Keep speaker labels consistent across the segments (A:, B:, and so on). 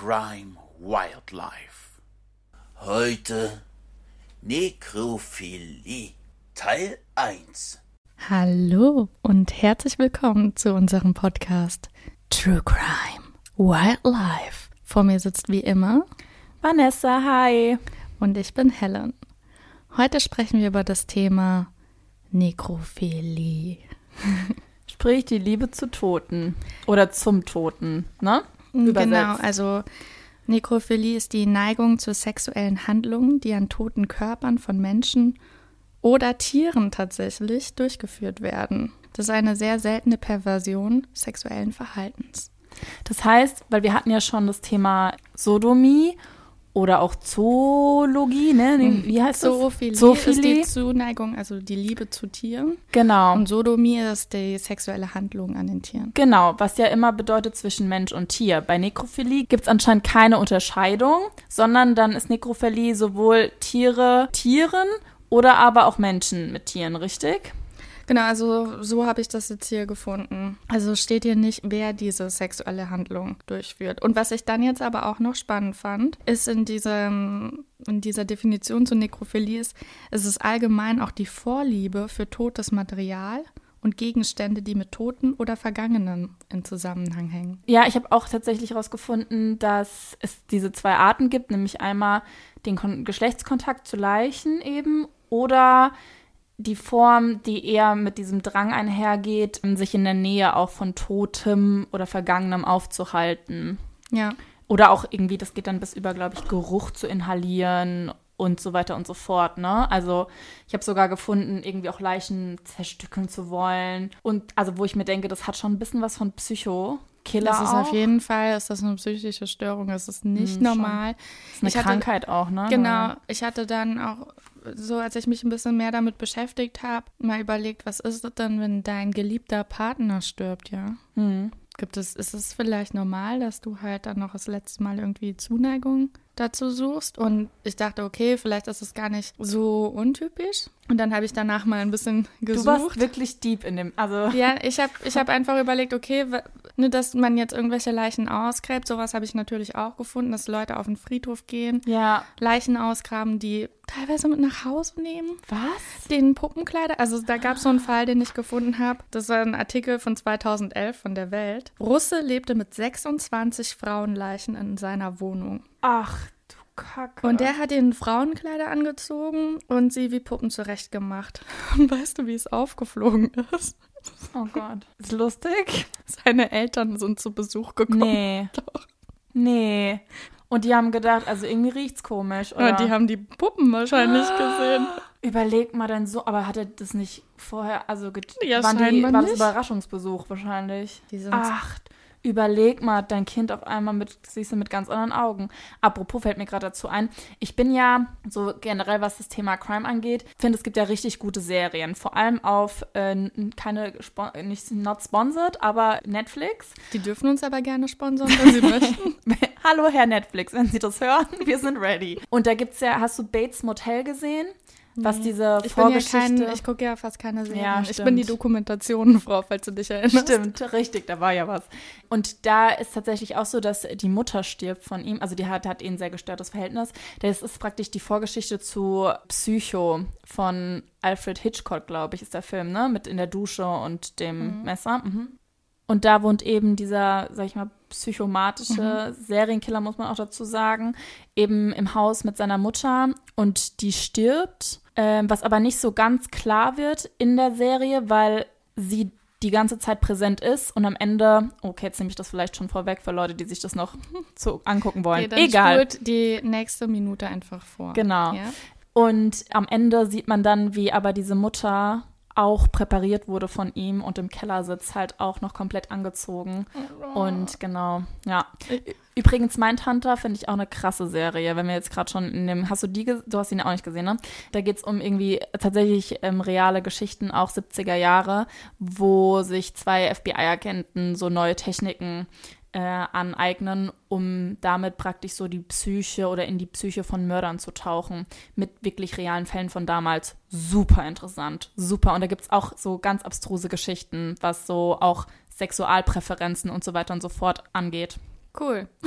A: Crime Wildlife. Heute Nekrophilie Teil 1.
B: Hallo und herzlich willkommen zu unserem Podcast True Crime Wildlife. Vor mir sitzt wie immer
C: Vanessa, hi.
B: und ich bin Helen. Heute sprechen wir über das Thema Nekrophilie.
C: Sprich die Liebe zu Toten oder zum Toten, ne? Übersetzt.
B: Genau, also Nekrophilie ist die Neigung zu sexuellen Handlungen, die an toten Körpern von Menschen oder Tieren tatsächlich durchgeführt werden. Das ist eine sehr seltene Perversion sexuellen Verhaltens.
C: Das heißt, weil wir hatten ja schon das Thema Sodomie oder auch Zoologie, ne? Nee, Wie heißt das?
B: Zoophilie, ist
C: Zoophilie.
B: die Zuneigung, also die Liebe zu Tieren.
C: Genau.
B: Und Sodomie ist die sexuelle Handlung an den Tieren.
C: Genau, was ja immer bedeutet zwischen Mensch und Tier. Bei Nekrophilie gibt es anscheinend keine Unterscheidung, sondern dann ist Nekrophilie sowohl Tiere, Tieren oder aber auch Menschen mit Tieren, richtig?
B: Genau, also so habe ich das jetzt hier gefunden. Also steht hier nicht, wer diese sexuelle Handlung durchführt. Und was ich dann jetzt aber auch noch spannend fand, ist in, diesem, in dieser Definition zu Nekrophilie ist, es ist allgemein auch die Vorliebe für totes Material und Gegenstände, die mit Toten oder Vergangenen in Zusammenhang hängen.
C: Ja, ich habe auch tatsächlich herausgefunden, dass es diese zwei Arten gibt, nämlich einmal den Kon Geschlechtskontakt zu Leichen eben oder die Form, die eher mit diesem Drang einhergeht, sich in der Nähe auch von Totem oder Vergangenem aufzuhalten.
B: Ja.
C: Oder auch irgendwie, das geht dann bis über, glaube ich, Geruch zu inhalieren und so weiter und so fort, ne? Also ich habe sogar gefunden, irgendwie auch Leichen zerstückeln zu wollen. Und also wo ich mir denke, das hat schon ein bisschen was von Psycho. Killer
B: Das ist
C: auch.
B: auf jeden Fall, ist das eine psychische Störung, das ist nicht
C: Hm, schon.
B: normal.
C: Das ist eine
B: Ich hatte-
C: Krankheit auch, ne?
B: Genau, ich hatte dann auch, so als ich mich ein bisschen mehr damit beschäftigt habe, mal überlegt, was ist es denn, wenn dein geliebter Partner stirbt, ja?
C: Hm.
B: Gibt es, ist es vielleicht normal, dass du halt dann noch das letzte Mal irgendwie Zuneigung dazu suchst? Und ich dachte, okay, vielleicht ist es gar nicht so untypisch. Und dann habe ich danach mal ein bisschen
C: Du
B: gesucht.
C: warst wirklich deep in dem, also
B: Ja, ich habe ich hab einfach überlegt, okay, ne, dass man jetzt irgendwelche Leichen ausgräbt, sowas habe ich natürlich auch gefunden, dass Leute auf den Friedhof gehen,
C: ja.
B: Leichen ausgraben, die teilweise mit nach Hause nehmen.
C: Was?
B: Den Puppenkleider, also da gab es so einen Fall, den ich gefunden habe. Das war ein Artikel von 2011 von der Welt. Russe lebte mit 26 Frauenleichen in seiner Wohnung.
C: Ach, du Kacke.
B: Und der hat ihnen Frauenkleider angezogen und sie wie Puppen zurechtgemacht. Und weißt du, wie es aufgeflogen ist?
C: Oh Gott. Ist lustig?
B: Seine Eltern sind zu Besuch gekommen.
C: Nee.
B: Doch.
C: Nee. Und die haben gedacht, also irgendwie riecht's komisch, oder?
B: Ja, die haben die Puppen wahrscheinlich gesehen.
C: Überleg mal dein so, aber hat er das nicht vorher, also get-
B: Ja,
C: waren die, war das. Überraschungsbesuch wahrscheinlich?
B: Die sind
C: Ach, überleg mal, dein Kind auf einmal mit, siehst du mit ganz anderen Augen. Apropos fällt mir gerade dazu ein, ich bin ja so generell, was das Thema Crime angeht, finde es gibt ja richtig gute Serien, vor allem auf äh, keine, nicht not sponsored, aber Netflix.
B: Die dürfen uns aber gerne sponsern, wenn sie möchten.
C: Hallo Herr Netflix, wenn Sie das hören, wir sind ready. Und da gibt's ja, hast du Bates Motel gesehen? Was diese
B: Ich bin ja
C: Vorgeschichte...
B: kein, ich gucke ja fast keine Serien.
C: Ja,
B: ich bin die. Dokumentationenfrau, falls du dich erinnerst.
C: Stimmt, richtig, da war ja was. Und da ist tatsächlich auch so, dass die Mutter stirbt von ihm, also die hat, hat ein sehr gestörtes Verhältnis. Das ist praktisch die Vorgeschichte zu Psycho von Alfred Hitchcock, glaube ich, ist der Film, ne? Mit in der Dusche und dem Messer. Mhm. Und da wohnt eben dieser, sag ich mal, psychomatische Serienkiller, muss man auch dazu sagen, eben im Haus mit seiner Mutter und die stirbt, ähm, was aber nicht so ganz klar wird in der Serie, weil sie die ganze Zeit präsent ist und am Ende, okay, jetzt nehme ich das vielleicht schon vorweg für Leute, die sich das noch zu angucken wollen.
B: Okay, dann
C: Egal.
B: die nächste Minute einfach vor.
C: Genau.
B: Ja?
C: Und am Ende sieht man dann, wie aber diese Mutter auch präpariert wurde von ihm und im Keller sitzt, halt auch noch komplett angezogen. Und genau, ja. Übrigens, Mindhunter finde ich auch eine krasse Serie, wenn wir jetzt gerade schon in dem, hast du die, du hast ihn auch nicht gesehen, ne? Da geht es um irgendwie tatsächlich ähm, reale Geschichten, auch 70er Jahre, wo sich zwei FBI-Agenten so neue Techniken äh, aneignen, um damit praktisch so die Psyche oder in die Psyche von Mördern zu tauchen, mit wirklich realen Fällen von damals. Super interessant, super. Und da gibt es auch so ganz abstruse Geschichten, was so auch Sexualpräferenzen und so weiter und so fort angeht.
B: Cool.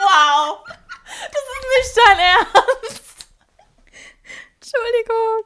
C: wow! Das ist nicht dein Ernst.
B: Entschuldigung.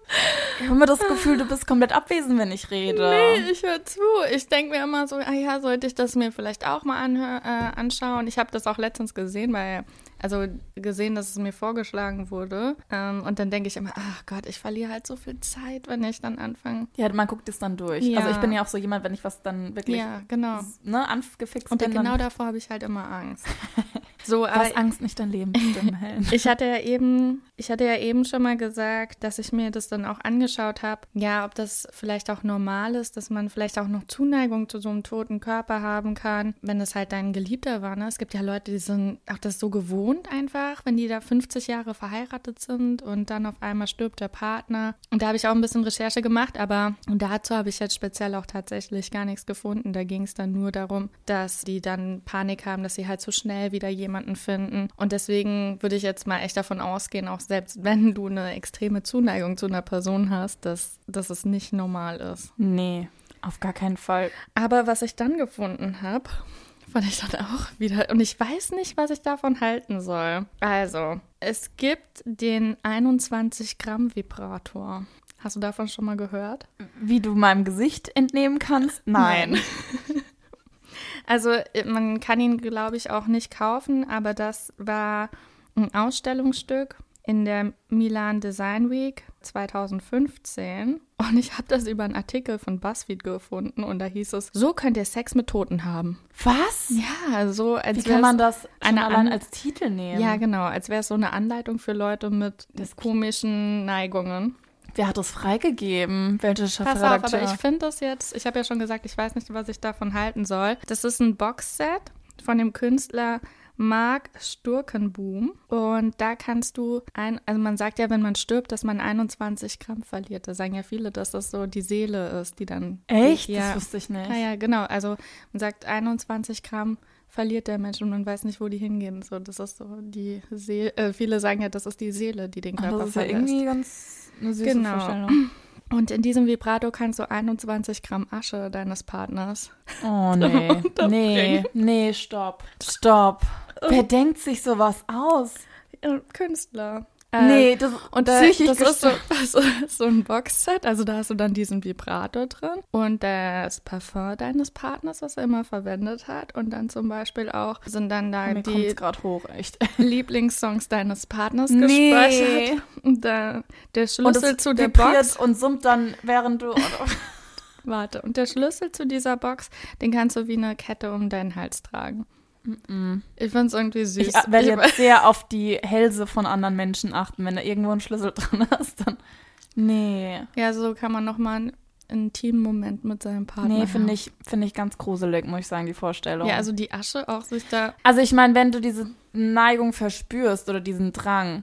C: Ich habe immer das Gefühl, du bist komplett abwesend, wenn ich rede.
B: Nee, ich höre zu. Ich denke mir immer so, ah ja, sollte ich das mir vielleicht auch mal äh, anschauen. Ich habe das auch letztens gesehen, weil, also gesehen, dass es mir vorgeschlagen wurde. Ähm, und dann denke ich immer, ach Gott, ich verliere halt so viel Zeit, wenn ich dann anfange.
C: Ja, man guckt es dann durch.
B: Ja.
C: Also ich bin ja auch so jemand, wenn ich was dann wirklich
B: Ja, genau.
C: ne, angefixt
B: Und
C: bin,
B: genau
C: dann
B: davor habe ich halt immer Angst. So,
C: hast Angst, nicht dein Leben bestimmen, Helen.
B: ich hatte ja eben, ich hatte ja eben schon mal gesagt, dass ich mir das dann auch angeschaut habe. Ja, ob das vielleicht auch normal ist, dass man vielleicht auch noch Zuneigung zu so einem toten Körper haben kann, wenn es halt dein Geliebter war. Ne? Es gibt ja Leute, die sind auch das so gewohnt einfach, wenn die da 50 Jahre verheiratet sind und dann auf einmal stirbt der Partner. Und da habe ich auch ein bisschen Recherche gemacht, aber dazu habe ich jetzt speziell auch tatsächlich gar nichts gefunden. Da ging es dann nur darum, dass die dann Panik haben, dass sie halt so schnell wieder jemanden finden. Und deswegen würde ich jetzt mal echt davon ausgehen, auch selbst wenn du eine extreme Zuneigung zu einer Person hast, dass, dass es nicht normal ist.
C: Nee, auf gar keinen Fall.
B: Aber was ich dann gefunden habe, fand ich dann auch wieder. Und ich weiß nicht, was ich davon halten soll. Also, es gibt den 21 Gramm Vibrator. Hast du davon schon mal gehört?
C: Wie du meinem Gesicht entnehmen kannst? Nein.
B: Also äh, man kann ihn, glaube ich, auch nicht kaufen, aber das war ein Ausstellungsstück in der Milan Design Week 2015 und ich habe das über einen Artikel von BuzzFeed gefunden und da hieß es, so könnt ihr Sex mit Toten haben.
C: Was?
B: Ja, so als
C: Wie kann man das
B: eine
C: allein
B: An-
C: als Titel nehmen?
B: Ja, genau, als wäre es so eine Anleitung für Leute mit komischen Neigungen.
C: Wer hat das freigegeben? Welche
B: Pass auf,
C: Chefredakteur?
B: aber ich finde das jetzt, ich habe ja schon gesagt, ich weiß nicht, was ich davon halten soll. Das ist ein Boxset von dem Künstler Mark Sturkenboom. Und da kannst du ein, also man sagt ja, wenn man stirbt, dass man 21 Gramm verliert. Da sagen ja viele, dass das so die Seele ist, die dann.
C: Echt?
B: Ja.
C: Das wusste ich nicht.
B: Naja, genau. Also man sagt 21 Gramm verliert der Mensch und man weiß nicht, wo die hingehen. So, das ist so die Seele. Äh, viele sagen ja, das ist die Seele, die den Körper
C: das ist ja
B: verlässt.
C: irgendwie ganz eine süße
B: Genau.
C: Vorstellung.
B: Und in diesem Vibrato kannst du 21 Gramm Asche deines Partners.
C: Oh nee, nee, nee, stopp, stopp. Wer denkt sich sowas aus?
B: Künstler. Äh,
C: nee, das
B: Und da,
C: psychisch
B: das ist so, ist so ein Boxset, also da hast du dann diesen Vibrator drin und das Parfum deines Partners, was er immer verwendet hat und dann zum Beispiel auch sind dann da
C: Mir
B: die
C: hoch.
B: Lieblingssongs deines Partners
C: Nee.
B: gespeichert und da, der
C: Und
B: Schlüssel
C: es
B: zu der Box,
C: und summt dann, während du.
B: warte, und der Schlüssel zu dieser Box, den kannst du wie eine Kette um deinen Hals tragen. Ich find's irgendwie süß.
C: Ich werde
B: Ich-
C: jetzt sehr auf die Hälse von anderen Menschen achten, wenn da irgendwo ein Schlüssel drin ist, dann. Nee.
B: Ja, so kann man nochmal einen intimen Moment mit seinem Partner
C: Nee, finde ich, finde ich ganz gruselig, muss ich sagen, die Vorstellung.
B: Ja, also die Asche auch sich da.
C: Also ich meine, wenn du diese Neigung verspürst oder diesen Drang,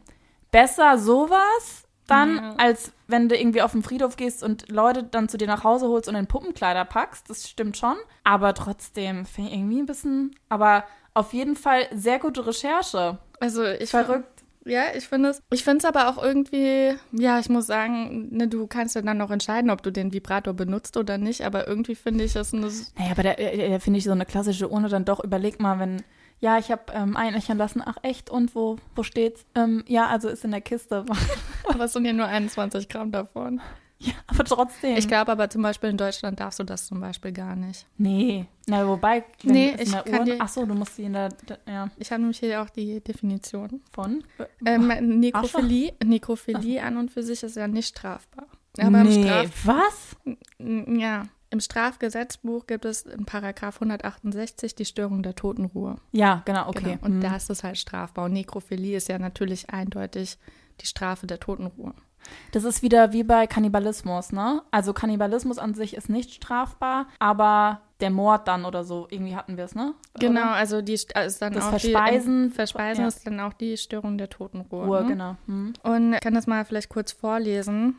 C: besser sowas dann,
B: Ja.
C: als wenn du irgendwie auf den Friedhof gehst und Leute dann zu dir nach Hause holst und in Puppenkleider packst. Das stimmt schon. Aber trotzdem finde ich irgendwie ein bisschen, aber auf jeden Fall sehr gute Recherche.
B: Also ich
C: Verrückt.
B: Ja, ich finde es. Ich finde es aber auch irgendwie, ja, ich muss sagen, ne, du kannst ja dann noch entscheiden, ob du den Vibrator benutzt oder nicht, aber irgendwie finde ich es eine.
C: Naja, aber da, da finde ich so eine klassische Urne dann doch, überleg mal, wenn, ja, ich habe ähm, einächern lassen, ach echt, und wo, wo steht's? Ähm, ja, also ist in der Kiste.
B: Aber es sind ja nur 21 Gramm davon.
C: ja, aber trotzdem.
B: Ich glaube aber zum Beispiel in Deutschland darfst du das zum Beispiel gar nicht.
C: nee. Na, wobei, wenn
B: Nee,
C: in
B: ich
C: der
B: kann
C: Urne,
B: dir-
C: ach so, du musst sie in der, ja,
B: Ich habe nämlich hier auch die Definition.
C: von.
B: Ähm, Nekrophilie, Nekrophilie an und für sich ist ja nicht strafbar. Aber
C: nee,
B: Straf
C: was?
B: Ja, im Strafgesetzbuch gibt es in Paragraph 168 die Störung der Totenruhe.
C: Ja, genau, okay.
B: Genau. Und
C: Mhm.
B: da ist es halt strafbar. Und Nekrophilie ist ja natürlich eindeutig die Strafe der Totenruhe.
C: Das ist wieder wie bei Kannibalismus, ne? Also Kannibalismus an sich ist nicht strafbar, aber der Mord dann oder so, irgendwie hatten wir es, ne?
B: Genau,
C: Oder?
B: also die ist dann
C: Das
B: auch
C: Verspeisen-
B: die, Verspeisen
C: ja.
B: ist dann auch die Störung der Totenruhe.
C: Uhr,
B: ne?
C: genau. Hm.
B: Und ich kann das mal vielleicht kurz vorlesen.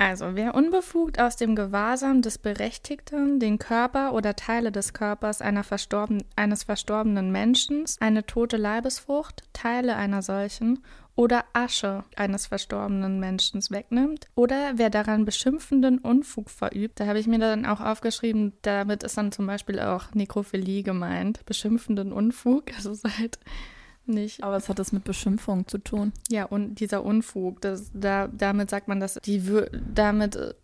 B: Also, wer unbefugt aus dem Gewahrsam des Berechtigten den Körper oder Teile des Körpers verstorben, eines verstorbenen Menschen, eine tote Leibesfrucht, Teile einer solchen oder Asche eines verstorbenen Menschen wegnimmt oder wer daran beschimpfenden Unfug verübt, da habe ich mir dann auch aufgeschrieben, damit ist dann zum Beispiel auch Nekrophilie gemeint, beschimpfenden Unfug, also ist halt nicht
C: Aber was hat das mit Beschimpfung zu tun?
B: ja, und dieser Unfug, das, da, damit sagt man, dass die damit, äh,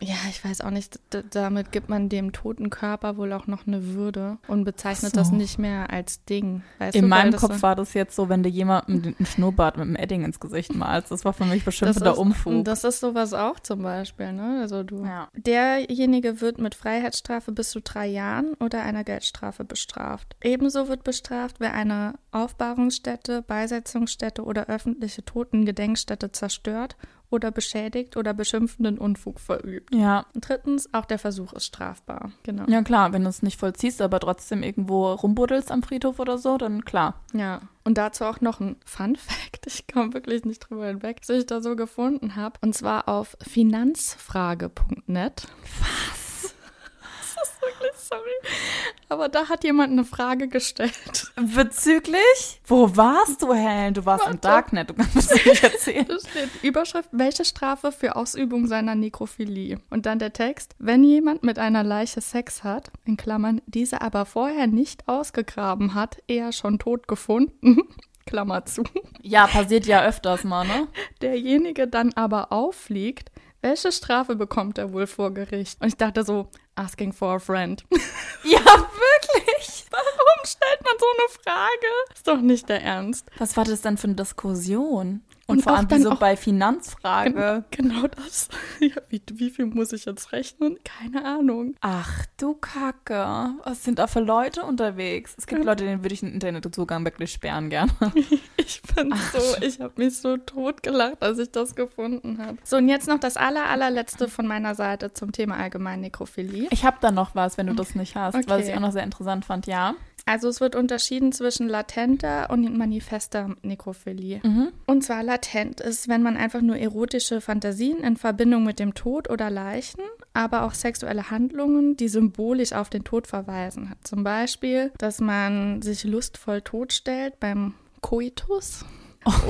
B: ja, ich weiß auch nicht, d- damit gibt man dem toten Körper wohl auch noch eine Würde und bezeichnet
C: so.
B: das nicht mehr als Ding. Weißt
C: In
B: du,
C: meinem Kopf
B: so,
C: war das jetzt so, wenn du jemandem einen Schnurrbart mit einem Edding ins Gesicht malst. Das war für mich beschimpfender Umfug.
B: Das ist sowas auch zum Beispiel, ne? Also du.
C: ja.
B: Derjenige wird mit Freiheitsstrafe bis zu drei Jahren oder einer Geldstrafe bestraft. Ebenso wird bestraft, wer eine Aufbahrungsstätte, Beisetzungsstätte oder öffentliche Totengedenkstätte zerstört oder beschädigt oder beschimpfenden Unfug verübt.
C: ja.
B: Und drittens, auch der Versuch ist strafbar. Genau.
C: Ja, klar, wenn du es nicht vollziehst, aber trotzdem irgendwo rumbuddelst am Friedhof oder so, dann klar.
B: Ja. Und dazu auch noch ein Fun Fact. Ich komme wirklich nicht drüber hinweg, was ich da so gefunden habe. Und zwar auf finanzfrage.net. Was? Das ist wirklich sorry. Aber da hat jemand eine Frage gestellt.
C: Bezüglich? Wo warst du, Helen? Du warst im
B: Warte.
C: Darknet, du kannst es nicht erzählen.
B: Da steht Überschrift, welche Strafe für Ausübung seiner Nekrophilie? Und dann der Text, wenn jemand mit einer Leiche Sex hat, in Klammern, diese aber vorher nicht ausgegraben hat, eher schon tot gefunden, Klammer zu,
C: Ja, passiert ja öfters mal, ne?
B: derjenige dann aber auffliegt, welche Strafe bekommt er wohl vor Gericht? Und ich dachte so, asking for a friend.
C: Ja, wirklich?
B: Warum eine Frage? Ist doch nicht der Ernst.
C: Was war das denn für eine Diskussion? Und,
B: Und
C: vor allem
B: dann
C: wieso
B: auch-
C: bei Finanzfrage?
B: Genau das. Ja, wie, wie viel muss ich jetzt rechnen? Keine Ahnung.
C: Ach du Kacke. Was sind da für Leute unterwegs? Es gibt Leute, denen würde ich den Internetzugang wirklich sperren gerne.
B: Ich bin so, ich habe mich so totgelacht, als ich das gefunden habe. So, und jetzt noch das aller, allerletzte von meiner Seite zum Thema allgemein Nekrophilie.
C: Ich habe da noch was, wenn du das nicht hast, was
B: Okay.
C: ich auch noch sehr interessant fand, ja.
B: Also es wird unterschieden zwischen latenter und manifester Nekrophilie.
C: Mhm.
B: Und zwar latent ist, wenn man einfach nur erotische Fantasien in Verbindung mit dem Tod oder Leichen, aber auch sexuelle Handlungen, die symbolisch auf den Tod verweisen hat. Zum Beispiel, dass man sich lustvoll totstellt beim Koitus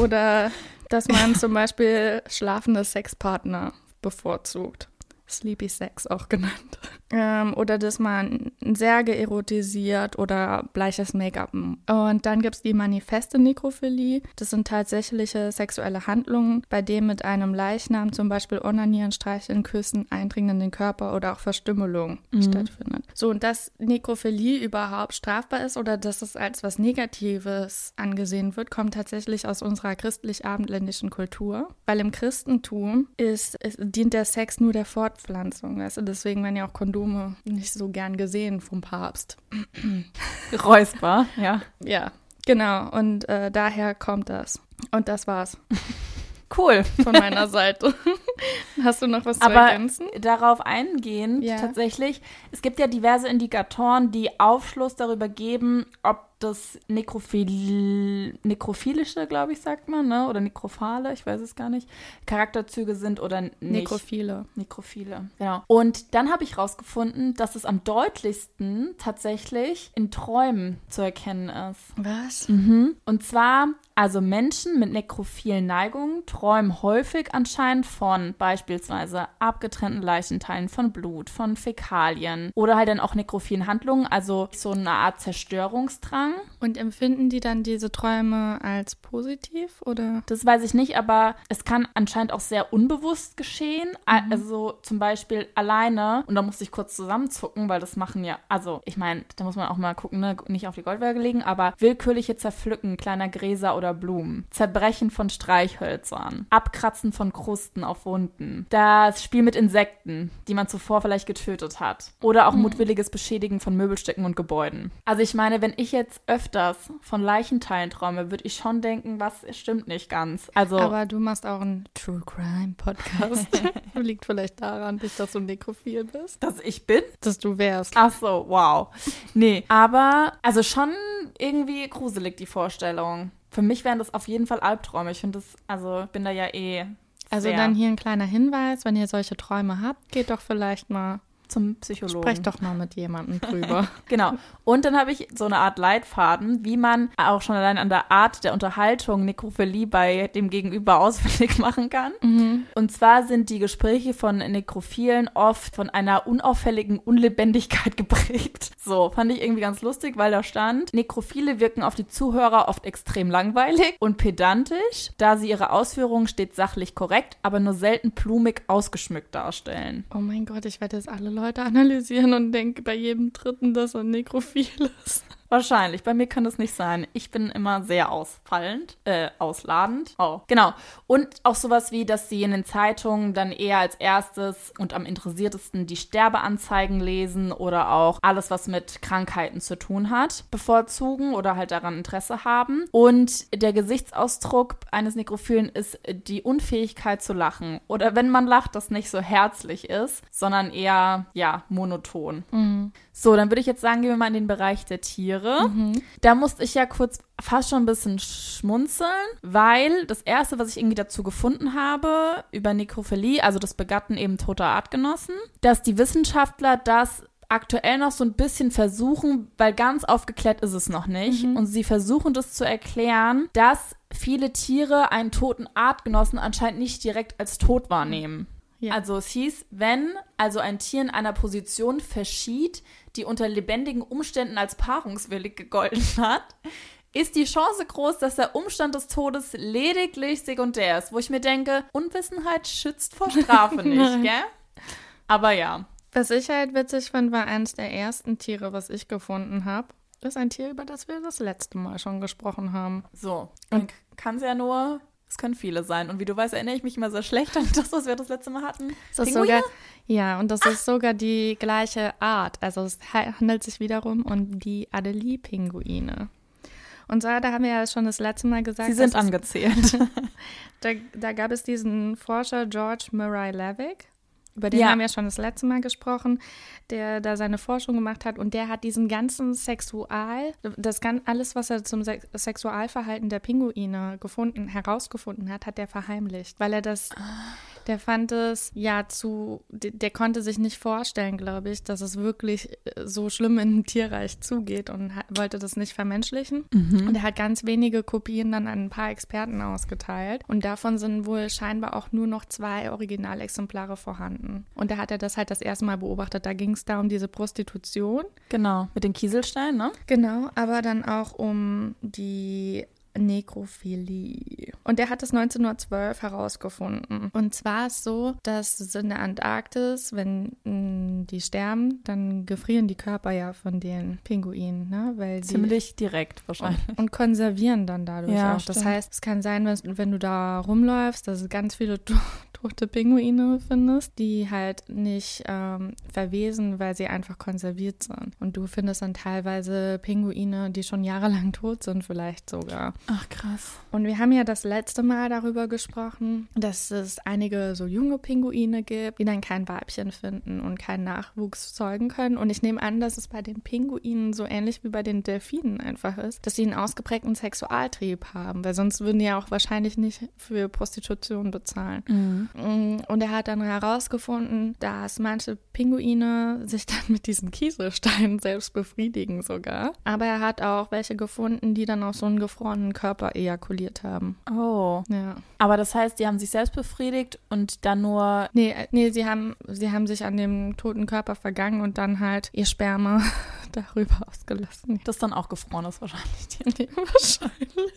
B: oder dass man zum Beispiel schlafende Sexpartner bevorzugt. Sleepy Sex auch genannt. Ähm, oder dass man Särge erotisiert oder bleiches Make-up. Und dann gibt es die manifeste Nekrophilie. Das sind tatsächliche sexuelle Handlungen, bei denen mit einem Leichnam zum Beispiel Onanieren, Streicheln, Küssen, Eindringen in den Körper oder auch Verstümmelung stattfindet. So, und dass Nekrophilie überhaupt strafbar ist oder dass es als was Negatives angesehen wird, kommt tatsächlich aus unserer christlich-abendländischen Kultur. Weil im Christentum ist, ist, dient der Sex nur der Fortpflanzung. Weißt du? Deswegen werden ja auch Kondome nicht so gern gesehen vom Papst.
C: Räusper, ja.
B: Ja, genau. Und äh, daher kommt das. Und das war's
C: Cool.
B: von meiner Seite. Hast du noch was zu
C: Aber
B: ergänzen?
C: darauf eingehend,
B: Ja.
C: tatsächlich, es gibt ja diverse Indikatoren, die Aufschluss darüber geben, ob das Nekrophil nekrophilische, glaube ich, sagt man, ne? oder nekrophale, ich weiß es gar nicht, Charakterzüge sind oder nicht.
B: Nekrophile.
C: Nekrophile, genau. Und dann habe ich rausgefunden, dass es am deutlichsten tatsächlich in Träumen zu erkennen ist.
B: Was?
C: Mhm. Und zwar, also Menschen mit nekrophilen Neigungen träumen häufig anscheinend von beispielsweise abgetrennten Leichenteilen, von Blut, von Fäkalien oder halt dann auch nekrophilen Handlungen, also so eine Art Zerstörungsdrang.
B: Und empfinden die dann diese Träume als positiv oder?
C: Das weiß ich nicht, aber es kann anscheinend auch sehr unbewusst geschehen. A- Also zum Beispiel alleine, und da musste ich kurz zusammenzucken, weil das machen ja, also ich meine, da muss man auch mal gucken, ne? nicht auf die Goldwaage legen, aber willkürliche Zerpflücken kleiner Gräser oder Blumen, Zerbrechen von Streichhölzern, Abkratzen von Krusten auf Wunden, das Spiel mit Insekten, die man zuvor vielleicht getötet hat, oder auch mutwilliges Beschädigen von Möbelstücken und Gebäuden. Also ich meine, wenn ich jetzt jetzt öfters von Leichenteilen träume, würde ich schon denken, was stimmt nicht ganz. Also,
B: Aber du machst auch einen True Crime Podcast. Liegt vielleicht daran, dass du nekrophil bist.
C: dass ich bin?
B: Dass du wärst.
C: Ach so, wow. Nee, aber also schon irgendwie gruselig die Vorstellung. Für mich wären das auf jeden Fall Albträume. Ich finde das, also bin da ja eh.
B: Also dann hier ein kleiner Hinweis, wenn ihr solche Träume habt, geht doch vielleicht mal,
C: zum Psychologen.
B: sprecht doch mal mit jemandem drüber.
C: Genau. Und dann habe ich so eine Art Leitfaden, wie man auch schon allein an der Art der Unterhaltung Nekrophilie bei dem Gegenüber ausfindig machen kann. Und zwar sind die Gespräche von Nekrophilen oft von einer unauffälligen Unlebendigkeit geprägt. So, fand ich irgendwie ganz lustig, weil da stand, Nekrophile wirken auf die Zuhörer oft extrem langweilig und pedantisch, da sie ihre Ausführungen stets sachlich korrekt, aber nur selten plumig ausgeschmückt darstellen.
B: Oh mein Gott, ich werde jetzt alle Leute analysieren und denke bei jedem Dritten, dass er nekrophil ist.
C: Wahrscheinlich. Bei mir kann das nicht sein. Ich bin immer sehr ausfallend, äh, ausladend. Oh, genau. Und auch sowas wie, dass sie in den Zeitungen dann eher als erstes und am interessiertesten die Sterbeanzeigen lesen oder auch alles, was mit Krankheiten zu tun hat, bevorzugen oder halt daran Interesse haben. Und der Gesichtsausdruck eines Nekrophilen ist die Unfähigkeit zu lachen. Oder wenn man lacht, das nicht so herzlich ist, sondern eher, ja, monoton. So, dann würde ich jetzt sagen, gehen wir mal in den Bereich der Tiere. Da musste ich ja kurz fast schon ein bisschen schmunzeln, weil das erste, was ich irgendwie dazu gefunden habe über Nekrophilie, also das Begatten eben toter Artgenossen, dass die Wissenschaftler das aktuell noch so ein bisschen versuchen, weil ganz aufgeklärt ist es noch nicht. Und sie versuchen das zu erklären, dass viele Tiere einen toten Artgenossen anscheinend nicht direkt als tot wahrnehmen.
B: Ja.
C: Also es hieß, wenn also ein Tier in einer Position verschied, die unter lebendigen Umständen als paarungswillig gegolten hat, ist die Chance groß, dass der Umstand des Todes lediglich sekundär ist, wo ich mir denke, Unwissenheit schützt vor Strafe nicht, gell? Aber ja.
B: Was ich halt witzig fand, war eines der ersten Tiere, was ich gefunden habe. Das ist ein Tier, über das wir das letzte Mal schon gesprochen haben.
C: So. Und kann es ja nur, es können viele sein. Und wie du weißt, erinnere ich mich immer sehr schlecht an das, was wir das letzte Mal hatten.
B: Das ist
C: Pinguine?
B: sogar, ja, und das ist sogar die gleiche Art. Also es ha- handelt sich wiederum um die Adelie-Pinguine. Und zwar, da haben wir ja schon das letzte Mal gesagt,
C: Sie sind
B: dass es-
C: angezählt.
B: da, da gab es diesen Forscher George Murray Levick. Über den
C: Ja.
B: haben wir schon das letzte Mal gesprochen, der da seine Forschung gemacht hat und der hat diesen ganzen Sexual, das gan- alles, was er zum Se Sexualverhalten der Pinguine gefunden, herausgefunden hat, hat er verheimlicht, weil er das, der fand es ja zu, der, der konnte sich nicht vorstellen, glaube ich, dass es wirklich äh, so schlimm in dem Tierreich zugeht und ha- wollte das nicht vermenschlichen. Und er hat ganz wenige Kopien dann an ein paar Experten ausgeteilt und davon sind wohl scheinbar auch nur noch zwei Originalexemplare vorhanden. Und da hat er das halt das erste Mal beobachtet. Da ging es da um diese Prostitution.
C: genau, mit den Kieselsteinen, ne?
B: Genau, aber dann auch um die Nekrophilie. Und der hat es 1912 herausgefunden. Und zwar ist so, dass es in der Antarktis, wenn mh, die sterben, dann gefrieren die Körper ja von den Pinguinen, ne? Weil die
C: Ziemlich direkt wahrscheinlich.
B: und konservieren dann dadurch
C: Ja,
B: auch. Das
C: stimmt.
B: heißt, es kann sein, wenn, wenn du da rumläufst, dass du ganz viele tote Pinguine findest, die halt nicht ähm, verwesen, weil sie einfach konserviert sind. Und du findest dann teilweise Pinguine, die schon jahrelang tot sind, vielleicht sogar.
C: Ach, krass.
B: Und wir haben ja das letzte Mal darüber gesprochen, dass es einige so junge Pinguine gibt, die dann kein Weibchen finden und keinen Nachwuchs zeugen können. Und ich nehme an, dass es bei den Pinguinen so ähnlich wie bei den Delfinen einfach ist, dass sie einen ausgeprägten Sexualtrieb haben, weil sonst würden die ja auch wahrscheinlich nicht für Prostitution bezahlen. Mm, Und er hat dann herausgefunden, dass manche Pinguine sich dann mit diesen Kieselsteinen selbst befriedigen sogar. Aber er hat auch welche gefunden, die dann auf so einen gefrorenen Körper ejakuliert haben.
C: Oh.
B: Ja.
C: Aber das heißt, die haben sich selbst befriedigt und dann nur.
B: Nee, äh, nee, sie haben, sie haben sich an dem toten Körper vergangen und dann halt ihr Sperma darüber ausgelassen.
C: Das dann auch gefroren ist wahrscheinlich. Die,
B: Nee, wahrscheinlich.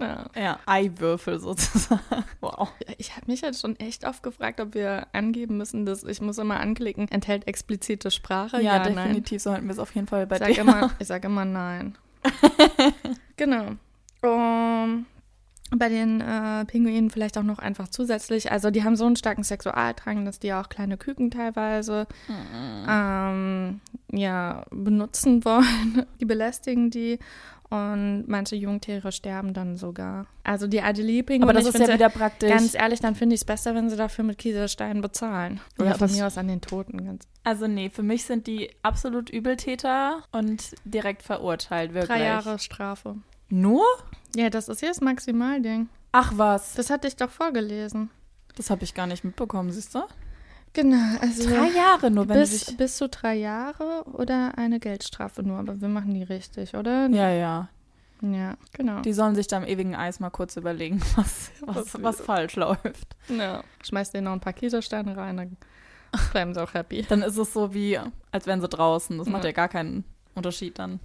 B: Ja.
C: ja, Eiwürfel sozusagen. Wow.
B: Ich habe mich jetzt schon echt oft gefragt, ob wir angeben müssen, dass ich muss immer anklicken, enthält explizite Sprache.
C: Ja,
B: nein.
C: definitiv sollten wir es auf jeden Fall bei
B: Ich sag
C: dir.
B: immer, ich sag immer nein. genau. Um, bei den äh, Pinguinen vielleicht auch noch einfach zusätzlich. Also die haben so einen starken Sexualdrang, dass die auch kleine Küken teilweise ähm, ja, benutzen wollen. Die belästigen die. Und manche Jungtiere sterben dann sogar. Also die Adelie-Pinguine.
C: Aber das ist ja wieder praktisch.
B: Ganz ehrlich, dann finde ich es besser, wenn sie dafür mit Kieselsteinen bezahlen. Oder
C: Ja,
B: von mir aus an den Toten. Ganz
C: Also nee, für mich sind die absolut Übeltäter und direkt verurteilt, wirklich.
B: Drei Jahre Strafe.
C: Nur?
B: Ja, das ist hier das Maximalding.
C: Ach was,
B: Das hatte ich doch vorgelesen.
C: das habe ich gar nicht mitbekommen, siehst du?
B: Genau, also
C: Drei Jahre nur, wenn du
B: bis,
C: dich...
B: bis zu drei Jahre oder eine Geldstrafe nur. Aber wir machen die richtig, oder?
C: Ja, ja.
B: Ja, genau.
C: Die sollen sich da im ewigen Eis mal kurz überlegen, was, was, was falsch läuft.
B: ja. Schmeißt denen noch ein paar Kieselsteine rein, dann bleiben sie auch happy.
C: Dann ist es so wie, als wären sie draußen. Das macht
B: Ja.
C: ja gar keinen Unterschied dann.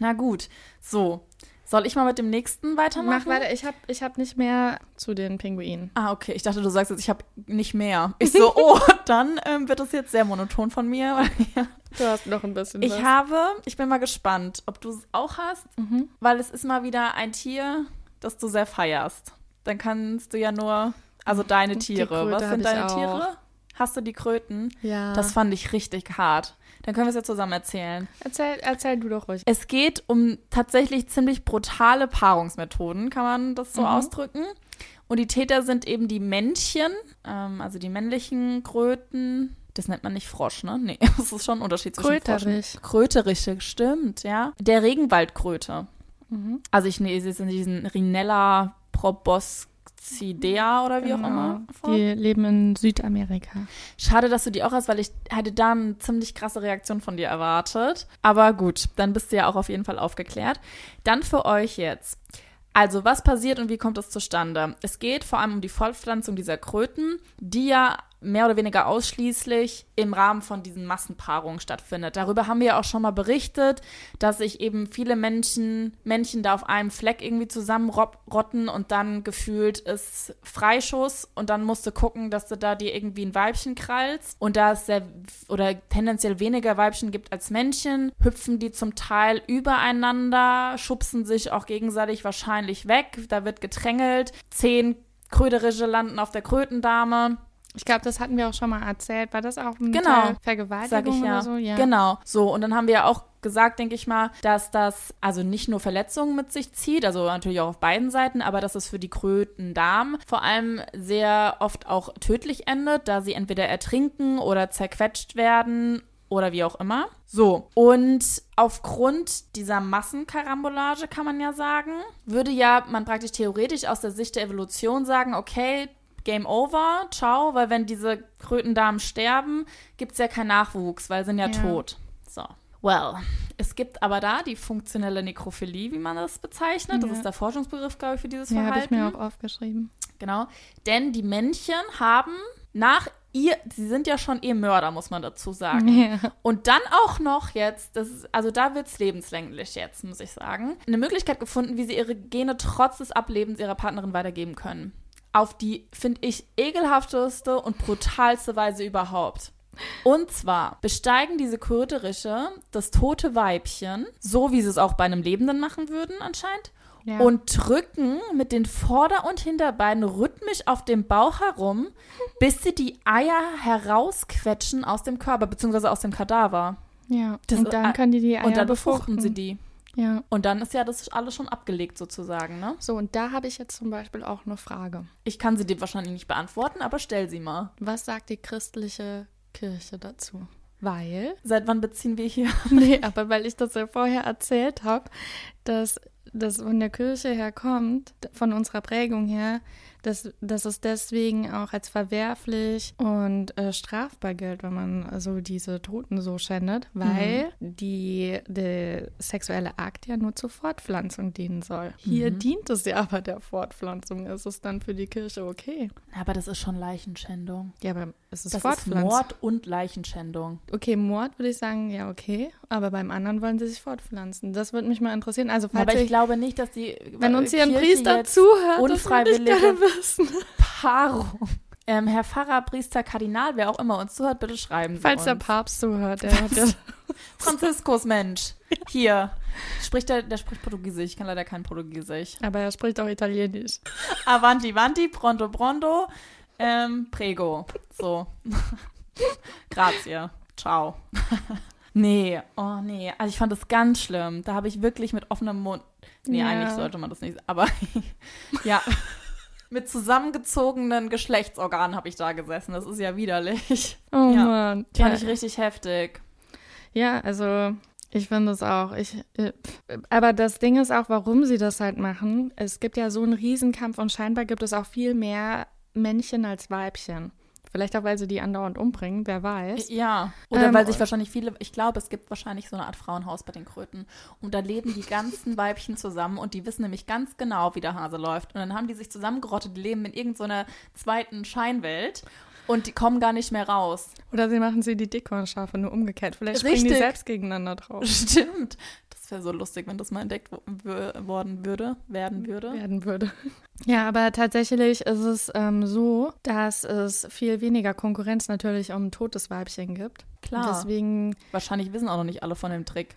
C: Na gut, so. Soll ich mal mit dem nächsten weitermachen?
B: Mach weiter, ich habe ich hab nicht mehr zu den Pinguinen.
C: Ah, okay. Ich dachte, du sagst jetzt, ich habe nicht mehr. Ich so, oh, dann ähm, wird es jetzt sehr monoton von mir.
B: Du hast noch ein bisschen
C: Ich habe, ich bin mal gespannt, ob du es auch hast,
B: Mhm.
C: weil es ist mal wieder ein Tier, das du sehr feierst. Dann kannst du ja nur, also deine Tiere. Was sind deine. Tiere? Hast du die Kröten?
B: Ja.
C: Das fand ich richtig hart. Dann können wir es ja zusammen erzählen.
B: erzähl, erzähl du doch ruhig.
C: Es geht um tatsächlich ziemlich brutale Paarungsmethoden, kann man das so
B: Mhm.
C: ausdrücken. Und die Täter sind eben die Männchen, ähm, also die männlichen Kröten. Das nennt man nicht Frosch, ne? Nee, das ist schon ein Unterschied zwischen
B: Kröterich.
C: Frosch. Kröteriche, stimmt, ja. Der Regenwaldkröte.
B: Mhm.
C: Also ich lese jetzt in diesen Rinella proboscidea oder wie auch immer. vor.
B: Genau. Die leben in Südamerika.
C: Schade, dass du die auch hast, weil ich hätte da eine ziemlich krasse Reaktion von dir erwartet. Aber gut, dann bist du ja auch auf jeden Fall aufgeklärt. Dann für euch jetzt. Also, was passiert und wie kommt es zustande? Es geht vor allem um die Fortpflanzung dieser Kröten, die ja mehr oder weniger ausschließlich im Rahmen von diesen Massenpaarungen stattfindet. Darüber haben wir ja auch schon mal berichtet, dass sich eben viele Menschen, Männchen da auf einem Fleck irgendwie zusammenrotten und dann gefühlt ist Freischuss und dann musst du gucken, dass du da dir irgendwie ein Weibchen krallst und da es sehr oder tendenziell weniger Weibchen gibt als Männchen, hüpfen die zum Teil übereinander, schubsen sich auch gegenseitig wahrscheinlich weg, da wird gedrängelt, zehn Kröderische landen auf der Krötendame.
B: Ich glaube, das hatten wir auch schon mal erzählt. War das auch ein
C: Genau.
B: Vergewaltigung
C: ich ja.
B: oder so? Ja.
C: Genau. So, und dann haben wir ja auch gesagt, denke ich mal, dass das also nicht nur Verletzungen mit sich zieht, also natürlich auch auf beiden Seiten, aber dass es für die Krötendarm vor allem sehr oft auch tödlich endet, da sie entweder ertrinken oder zerquetscht werden oder wie auch immer. So, und aufgrund dieser Massenkarambolage kann man ja sagen, würde ja man praktisch theoretisch aus der Sicht der Evolution sagen, okay, Game over, ciao, weil wenn diese Krötendamen sterben, gibt es ja keinen Nachwuchs, weil sie sind ja,
B: Ja.
C: tot. So. Well, es gibt aber da die funktionelle Nekrophilie, wie man das bezeichnet. Das
B: Ja.
C: ist der Forschungsbegriff, glaube ich, für dieses
B: Ja, habe
C: Verhalten.
B: ich mir auch aufgeschrieben.
C: Genau. Denn die Männchen haben nach ihr, sie sind ja schon eh Mörder, muss man dazu sagen.
B: Ja.
C: Und dann auch noch jetzt, das ist, also da wird es lebenslänglich jetzt, muss ich sagen, eine Möglichkeit gefunden, wie sie ihre Gene trotz des Ablebens ihrer Partnerin weitergeben können. Auf die, finde ich, ekelhafteste und brutalste Weise überhaupt. Und zwar besteigen diese Kröterische das tote Weibchen, so wie sie es auch bei einem Lebenden machen würden anscheinend,
B: Ja.
C: und drücken mit den Vorder- und Hinterbeinen rhythmisch auf dem Bauch herum, bis sie die Eier herausquetschen aus dem Körper, beziehungsweise aus dem Kadaver.
B: ja.
C: Das-
B: und dann können die die Eier
C: und dann befruchten sie die.
B: Ja.
C: Und dann ist ja das alles schon abgelegt sozusagen, ne?
B: So, und da habe ich jetzt zum Beispiel auch eine Frage.
C: Ich kann sie dir wahrscheinlich nicht beantworten, aber stell sie mal.
B: Was sagt die christliche Kirche dazu? Weil,
C: Seit wann beziehen wir hier?
B: nee, aber weil ich das ja vorher erzählt habe, dass das von der Kirche her kommt, von unserer Prägung her, dass, dass es deswegen auch als verwerflich und äh, strafbar gilt, wenn man so diese Toten so schändet, weil die, der sexuelle Akt ja nur zur Fortpflanzung dienen soll. Hier dient es ja aber der Fortpflanzung. Ist es dann für die Kirche okay?
C: Aber das ist schon Leichenschändung.
B: Ja, aber es ist
C: Das ist
B: Fortpflanzung.
C: Mord und Leichenschändung.
B: Okay, Mord würde ich sagen, ja, okay. Aber beim anderen wollen sie sich fortpflanzen. Das würde mich mal interessieren. Also, falls
C: Aber ich
B: ich,
C: glaube nicht, dass die
B: wenn uns hier ein Priester zuhört, das gerne wissen.
C: Paarung. Ähm, Herr Pfarrer, Priester, Kardinal, wer auch immer uns zuhört, bitte schreiben Sie
B: Falls der. Papst zuhört, der hat ja.
C: Franziskus, Mensch. Hier. Spricht der, der spricht Portugiesisch. Ich kann leider kein Portugiesisch.
B: Aber er spricht auch Italienisch.
C: Avanti, vanti, pronto, pronto, ähm, prego. So. Grazie. Ciao. nee, oh nee. Also ich fand das ganz schlimm. Da habe ich wirklich mit offenem Mund. Nee,
B: Ja.
C: eigentlich sollte man das nicht. Aber ja. Mit zusammengezogenen Geschlechtsorganen habe ich da gesessen. Das ist ja widerlich.
B: Oh
C: Ja.
B: Mann.
C: Fand
B: Ja,
C: ich richtig heftig.
B: ja, also ich finde es auch. Ich, äh, aber das Ding ist auch, warum sie das halt machen. Es gibt ja so einen Riesenkampf und scheinbar gibt es auch viel mehr Männchen als Weibchen. Vielleicht auch, weil sie die andauernd umbringen, wer weiß.
C: Ja. Oder
B: Ähm,
C: weil sich wahrscheinlich viele, ich glaube, es gibt wahrscheinlich so eine Art Frauenhaus bei den Kröten. Und da leben die ganzen Weibchen zusammen und die wissen nämlich ganz genau, wie der Hase läuft. Und dann haben die sich zusammengerottet, die leben in irgendeiner zweiten Scheinwelt und die kommen gar nicht mehr raus.
B: Oder sie machen sie die Dickhornschafe nur umgekehrt. Vielleicht springen die
C: Richtig.
B: selbst gegeneinander drauf.
C: Stimmt. Das wäre so lustig, wenn das mal entdeckt worden würde, werden würde.
B: werden würde. Ja, aber tatsächlich ist es ähm, so, dass es viel weniger Konkurrenz natürlich um ein totes Weibchen gibt.
C: Klar.
B: Deswegen,
C: Wahrscheinlich wissen auch noch nicht alle von dem Trick,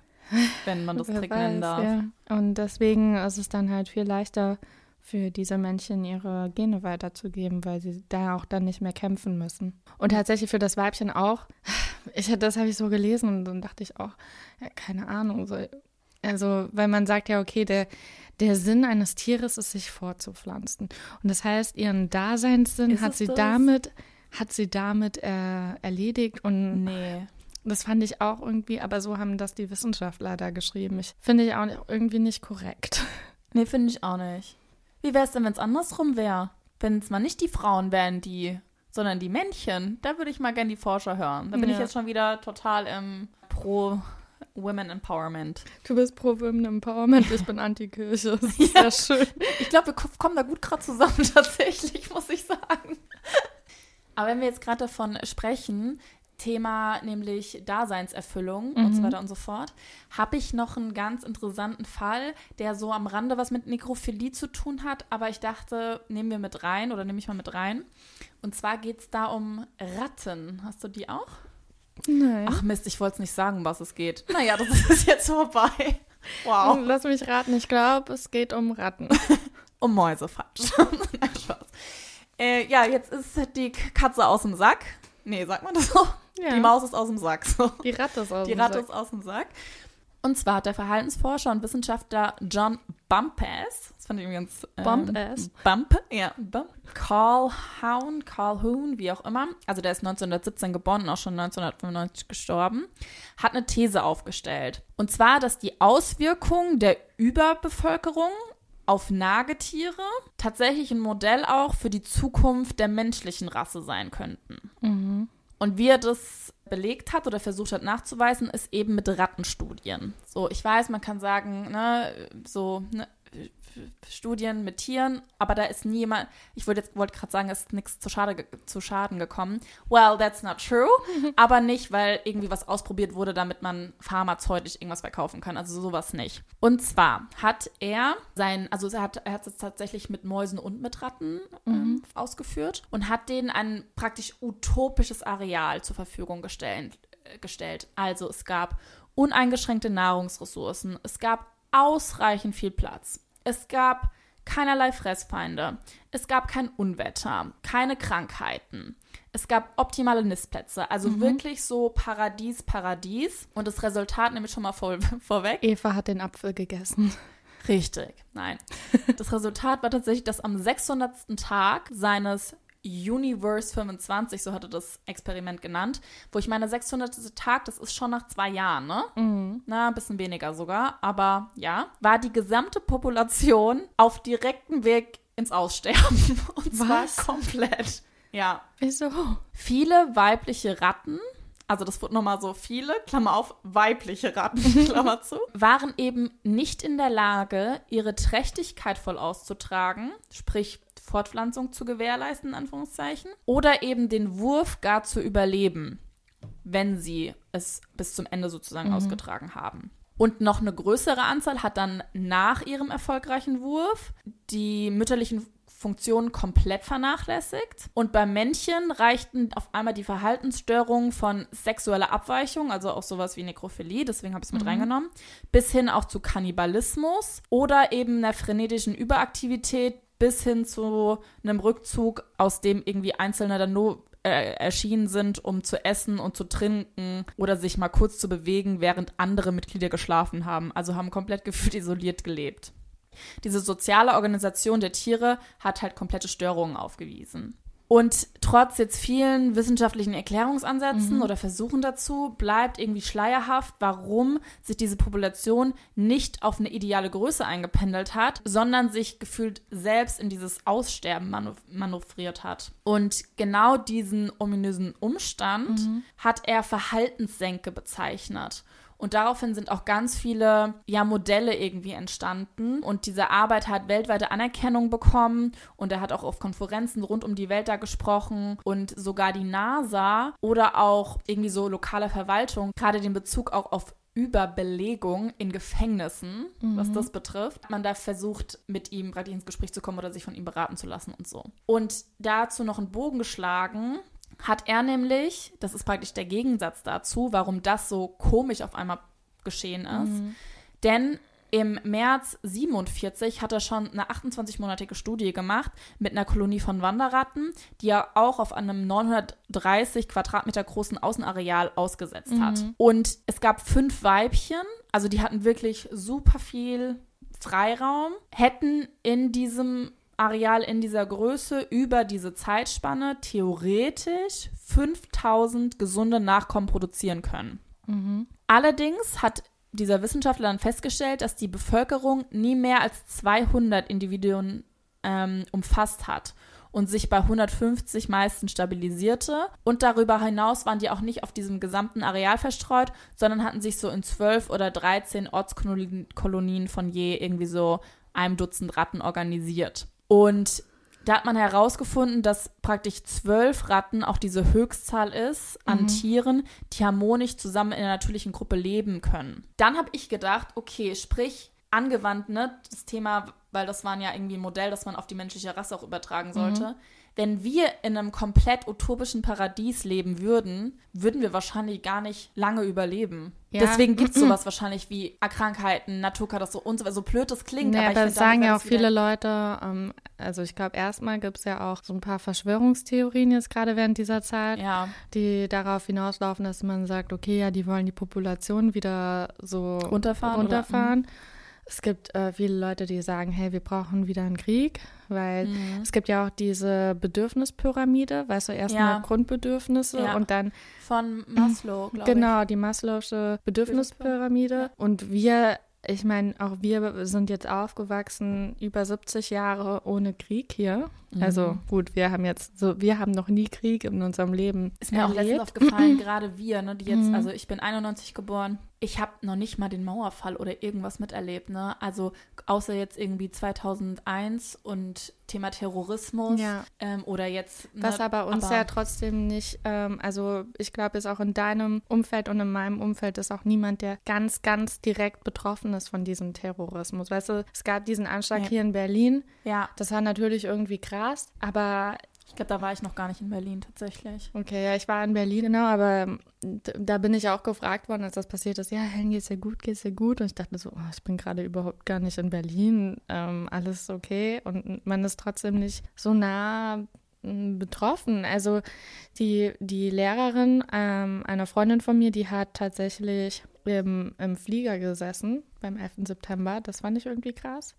C: wenn man das Trick nennen
B: weiß,
C: darf.
B: ja. Und deswegen ist es dann halt viel leichter für diese Männchen ihre Gene weiterzugeben, weil sie da auch dann nicht mehr kämpfen müssen. Und tatsächlich für das Weibchen auch. Ich das habe ich so gelesen und dann dachte ich auch, ja, keine Ahnung, so, also weil man sagt ja, okay, der der Sinn eines Tieres ist, sich fortzupflanzen. Und das heißt, ihren Daseinssinn
C: Ist
B: hat sie
C: das?
B: damit hat sie damit äh, erledigt und
C: Nee.
B: das fand ich auch irgendwie, aber so haben das die Wissenschaftler da geschrieben. Ich finde ich auch irgendwie nicht korrekt.
C: Nee, finde ich auch nicht. Wie wäre es denn, wenn es andersrum wäre? Wenn es mal nicht die Frauen wären, die, sondern die Männchen. Da würde ich mal gerne die Forscher hören. Da bin ich
B: Ja.
C: jetzt schon wieder total im pro Women Empowerment.
B: Du bist pro Women Empowerment, ich bin Antikirche. Das ist sehr schön.
C: Ich glaube, wir ko- kommen da gut gerade zusammen, tatsächlich, muss ich sagen. Aber wenn wir jetzt gerade davon sprechen, Thema nämlich Daseinserfüllung und so weiter und so fort, habe ich noch einen ganz interessanten Fall, der so am Rande was mit Nekrophilie zu tun hat, aber ich dachte, nehmen wir mit rein oder nehme ich mal mit rein. Und zwar geht es da um Ratten. Hast du die auch?
B: Nein.
C: Ach Mist, ich wollte es nicht sagen, was es geht. Naja, das ist jetzt vorbei. Wow.
B: Lass mich raten, ich glaube, es geht um Ratten.
C: Um Mäuse, falsch. Nein, Spaß. Äh, ja, jetzt ist die Katze aus dem Sack. Nee, sagt man das so?
B: Ja.
C: Die Maus ist aus dem Sack. So.
B: Die Ratte ist aus
C: Die
B: dem
C: Ratte
B: Sack.
C: ist aus dem Sack. Und zwar hat der Verhaltensforscher und Wissenschaftler John Bumpass, das fand ich übrigens. Ähm,
B: Bumpass?
C: Bump, ja, Bump. Carl Houn, Carl Hoon, wie auch immer. Also der ist 1917 geboren und auch schon 1995 gestorben. Hat eine These aufgestellt. Und zwar, dass die Auswirkungen der Überbevölkerung auf Nagetiere tatsächlich ein Modell auch für die Zukunft der menschlichen Rasse sein könnten. Und wie er das belegt hat oder versucht hat nachzuweisen, ist eben mit Rattenstudien. So, ich weiß, man kann sagen, ne, so ne, Studien mit Tieren, aber da ist niemand, ich wollte jetzt wollte gerade sagen, es ist nichts zu, Schade, zu Schaden gekommen. Well, that's not true, aber nicht, weil irgendwie was ausprobiert wurde, damit man pharmazeutisch irgendwas verkaufen kann, also sowas nicht. Und zwar hat er sein, also er hat, er hat es tatsächlich mit Mäusen und mit Ratten ähm, ausgeführt und hat denen ein praktisch utopisches Areal zur Verfügung gestellt, äh, gestellt. Also es gab uneingeschränkte Nahrungsressourcen, es gab ausreichend viel Platz, es gab keinerlei Fressfeinde, es gab kein Unwetter, keine Krankheiten. Es gab optimale Nistplätze, also wirklich so Paradies, Paradies. Und das Resultat nehme ich schon mal vor, vorweg.
B: Eva hat den Apfel gegessen.
C: Richtig, nein. Das Resultat war tatsächlich, dass am 600. Tag seines Universe 25, so hatte das Experiment genannt, wo ich meine, 600. Tag, das ist schon nach zwei Jahren, ne? Na, ein bisschen weniger sogar, aber ja, war die gesamte Population auf direktem Weg ins Aussterben. Und zwar
B: Was?
C: komplett. Ja.
B: Wieso?
C: Viele weibliche Ratten, also das wird nochmal so viele, Klammer auf, weibliche Ratten, Klammer zu, waren eben nicht in der Lage, ihre Trächtigkeit voll auszutragen, sprich Fortpflanzung zu gewährleisten, in Anführungszeichen, oder eben den Wurf gar zu überleben, wenn sie es bis zum Ende sozusagen ausgetragen haben. Und noch eine größere Anzahl hat dann nach ihrem erfolgreichen Wurf die mütterlichen Funktionen komplett vernachlässigt. Und beim Männchen reichten auf einmal die Verhaltensstörungen von sexueller Abweichung, also auch sowas wie Nekrophilie, deswegen habe ich es mit reingenommen, bis hin auch zu Kannibalismus oder eben einer frenetischen Überaktivität bis hin zu einem Rückzug, aus dem irgendwie Einzelne dann nur äh, erschienen sind, um zu essen und zu trinken oder sich mal kurz zu bewegen, während andere Mitglieder geschlafen haben. Also haben komplett gefühlt isoliert gelebt. Diese soziale Organisation der Tiere hat halt komplette Störungen aufgewiesen. Und trotz jetzt vielen wissenschaftlichen Erklärungsansätzen oder Versuchen dazu, bleibt irgendwie schleierhaft, warum sich diese Population nicht auf eine ideale Größe eingependelt hat, sondern sich gefühlt selbst in dieses Aussterben manu manövriert hat. Und genau diesen ominösen Umstand hat er Verhaltenssenke bezeichnet. Und daraufhin sind auch ganz viele ja, Modelle irgendwie entstanden. Und diese Arbeit hat weltweite Anerkennung bekommen. Und er hat auch auf Konferenzen rund um die Welt da gesprochen. Und sogar die NASA oder auch irgendwie so lokale Verwaltung, gerade den Bezug auch auf Überbelegung in Gefängnissen, was das betrifft. Man da versucht, mit ihm praktisch ins Gespräch zu kommen oder sich von ihm beraten zu lassen und so. Und dazu noch einen Bogen geschlagen, hat er nämlich, das ist praktisch der Gegensatz dazu, warum das so komisch auf einmal geschehen ist. Denn im März 47 hat er schon eine 28-monatige Studie gemacht mit einer Kolonie von Wanderratten, die er auch auf einem 930 Quadratmeter großen Außenareal ausgesetzt hat. Und es gab fünf Weibchen, also die hatten wirklich super viel Freiraum, hätten in diesem Areal in dieser Größe über diese Zeitspanne theoretisch 5000 gesunde Nachkommen produzieren können. Allerdings hat dieser Wissenschaftler dann festgestellt, dass die Bevölkerung nie mehr als 200 Individuen ähm, umfasst hat und sich bei 150 meistens stabilisierte. Und darüber hinaus waren die auch nicht auf diesem gesamten Areal verstreut, sondern hatten sich so in 12 oder 13 Ortskolonien von je irgendwie so einem Dutzend Ratten organisiert. Und da hat man herausgefunden, dass praktisch zwölf Ratten auch diese Höchstzahl ist an Tieren, die harmonisch zusammen in einer natürlichen Gruppe leben können. Dann habe ich gedacht, okay, sprich angewandt, ne, das Thema, weil das war ja irgendwie ein Modell, das man auf die menschliche Rasse auch übertragen sollte. Wenn wir in einem komplett utopischen Paradies leben würden, würden wir wahrscheinlich gar nicht lange überleben.
B: Ja.
C: Deswegen gibt es sowas wahrscheinlich wie Krankheiten, Naturkatastrophen und so weiter. So blöd das klingt,
B: Nee,
C: aber ich
B: aber das sagen ja auch viele Leute. Ähm, also ich glaube, erstmal gibt es ja auch so ein paar Verschwörungstheorien jetzt gerade während dieser Zeit,
C: Ja,
B: die darauf hinauslaufen, dass man sagt, okay, ja, die wollen die Population wieder so
C: Runterfahren oder-
B: runterfahren. Es gibt äh, viele Leute, die sagen, hey, wir brauchen wieder einen Krieg, weil
C: Mhm.
B: es gibt ja auch diese Bedürfnispyramide, weißt du, erstmal
C: Ja.
B: Grundbedürfnisse
C: Ja.
B: und dann
C: von Maslow, glaube ich.
B: Genau, die Maslow'sche Bedürfnispyramide. Und wir, ich meine, auch wir sind jetzt aufgewachsen über 70 Jahre ohne Krieg hier.
C: Mhm.
B: Also gut, wir haben jetzt so, wir haben noch nie Krieg in unserem Leben
C: Ist mir auch letztens
B: erlebt.
C: aufgefallen, gerade wir, ne, die jetzt,
B: Mhm.
C: also ich bin 91 geboren. Ich habe noch nicht mal den Mauerfall oder irgendwas miterlebt, ne? Also außer jetzt irgendwie 2001 und Thema Terrorismus
B: Ja.
C: ähm, oder jetzt. Ne,
B: Was aber uns ja trotzdem nicht, ähm, also ich glaube, ist auch in deinem Umfeld und in meinem Umfeld ist auch niemand, der ganz, ganz direkt betroffen ist von diesem Terrorismus. Weißt du, es gab diesen Anschlag
C: Ja.
B: hier in Berlin.
C: Ja,
B: Das war natürlich irgendwie krass, aber
C: ich glaube, da war ich noch gar nicht in Berlin tatsächlich.
B: Okay, ja, ich war in Berlin, genau, aber ähm, da bin ich auch gefragt worden, als das passiert ist, ja, Helen, geht's dir gut, geht's dir gut? Und ich dachte so, oh, ich bin gerade überhaupt gar nicht in Berlin, ähm, alles okay. Und man ist trotzdem nicht so nah m, betroffen. Also die, die Lehrerin ähm, einer Freundin von mir, die hat tatsächlich im, im Flieger gesessen beim 11. September. Das fand ich irgendwie krass.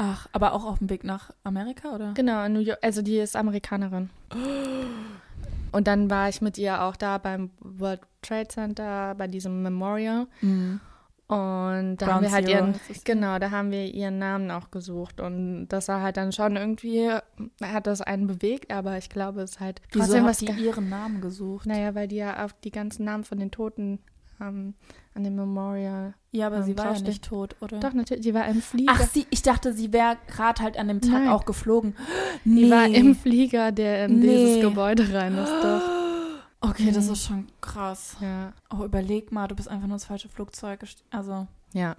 C: Ach, aber auch auf dem Weg nach Amerika, oder?
B: Genau, in New York, also die ist Amerikanerin. Und dann war ich mit ihr auch da beim World Trade Center, bei diesem Memorial.
C: Mhm.
B: Und da
C: Ground
B: haben wir halt
C: Zero
B: ihren,
C: es.
B: genau, da haben wir ihren Namen auch gesucht. Und das war halt dann schon irgendwie, hat das einen bewegt, aber ich glaube, es ist halt
C: Wieso hat
B: was.
C: die ihren Namen gesucht?
B: Naja, weil die ja auf die ganzen Namen von den Toten ähm, an dem Memorial.
C: Ja, aber
B: ähm,
C: sie war ja nicht tot, oder?
B: Doch, natürlich, die war im Flieger.
C: Ach, sie, ich dachte, sie wäre gerade halt an dem Tag
B: Nein.
C: auch geflogen.
B: die war im Flieger, der in
C: Nee.
B: dieses Gebäude rein ist. Doch.
C: Okay, das
B: Mhm.
C: ist schon krass.
B: Ja.
C: Oh, überleg mal, du bist einfach nur das falsche Flugzeug. Also,
B: Ja,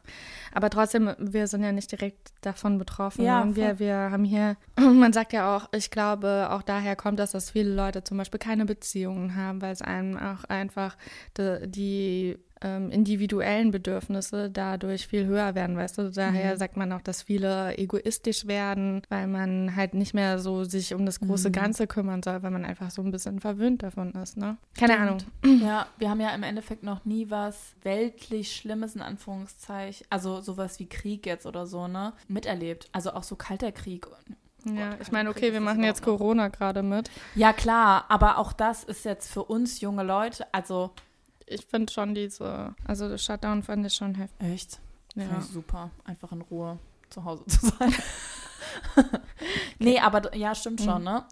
B: aber trotzdem, wir sind ja nicht direkt davon betroffen.
C: Ja,
B: wir, wir haben hier, man sagt ja auch, ich glaube, auch daher kommt das, dass viele Leute zum Beispiel keine Beziehungen haben, weil es einem auch einfach die, die ähm, individuellen Bedürfnisse dadurch viel höher werden, weißt du. Daher sagt man auch, dass viele egoistisch werden, weil man halt nicht mehr so sich um das große Ganze kümmern soll, weil man einfach so ein bisschen verwöhnt davon ist, ne? Keine Ahnung.
C: Ja, wir haben ja im Endeffekt noch nie was weltlich Schlimmes in Anführungszeichen, also sowas wie Krieg jetzt oder so, ne, miterlebt. Also auch so kalter Krieg.
B: Ja,
C: Gott,
B: ich meine, okay, wir machen jetzt? Corona gerade mit.
C: Ja, klar, aber auch das ist jetzt für uns junge Leute, also
B: Ich finde schon diese, also Shutdown fand ich schon heftig.
C: echt,
B: Ja.
C: finde ich super, einfach in Ruhe zu Hause zu sein. nee, aber ja, stimmt schon, ne?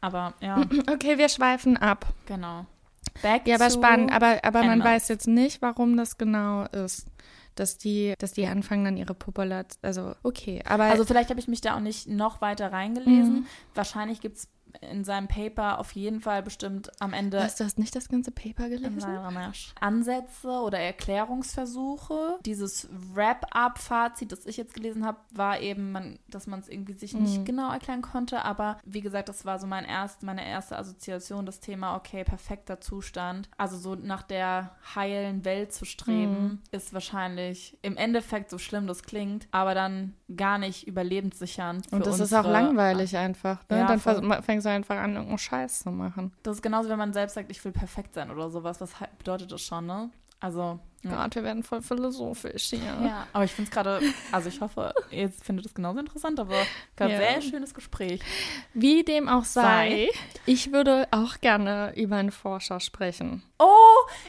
C: Aber ja,
B: Okay, wir schweifen ab.
C: genau. Back
B: Ja, aber spannend. Aber, aber man weiß jetzt nicht, warum das genau ist. Dass die, dass die anfangen dann ihre Population. Also, okay. Aber
C: Also vielleicht habe ich mich da auch nicht noch weiter reingelesen.
B: Mhm.
C: Wahrscheinlich gibt es in seinem Paper auf jeden Fall bestimmt am Ende
B: was, du hast nicht das ganze Paper gelesen?
C: Ansätze oder Erklärungsversuche. Dieses Wrap-up-Fazit, das ich jetzt gelesen habe, war eben, man, dass man es irgendwie sich nicht
B: Mhm.
C: genau erklären konnte. Aber wie gesagt, das war so mein erst, meine erste Assoziation, das Thema, okay, perfekter Zustand. Also so nach der heilen Welt zu streben,
B: Mhm.
C: ist wahrscheinlich im Endeffekt so schlimm das klingt, aber dann gar nicht überlebenssichernd.
B: Und das ist auch langweilig einfach. Ne?
C: Ja,
B: dann
C: voll.
B: Fängst du einfach an, irgendeinen Scheiß zu machen.
C: Das ist genauso, wenn man selbst sagt, ich will perfekt sein oder sowas. Was he- bedeutet das schon, ne? Also, ja.
B: Gott, wir werden voll philosophisch hier.
C: Ja, aber ich finde es gerade, also ich hoffe, ihr findet es genauso interessant, aber gerade
B: Ja.
C: sehr schönes Gespräch.
B: Wie dem auch sei, ich würde auch gerne über einen Forscher sprechen.
C: Oh,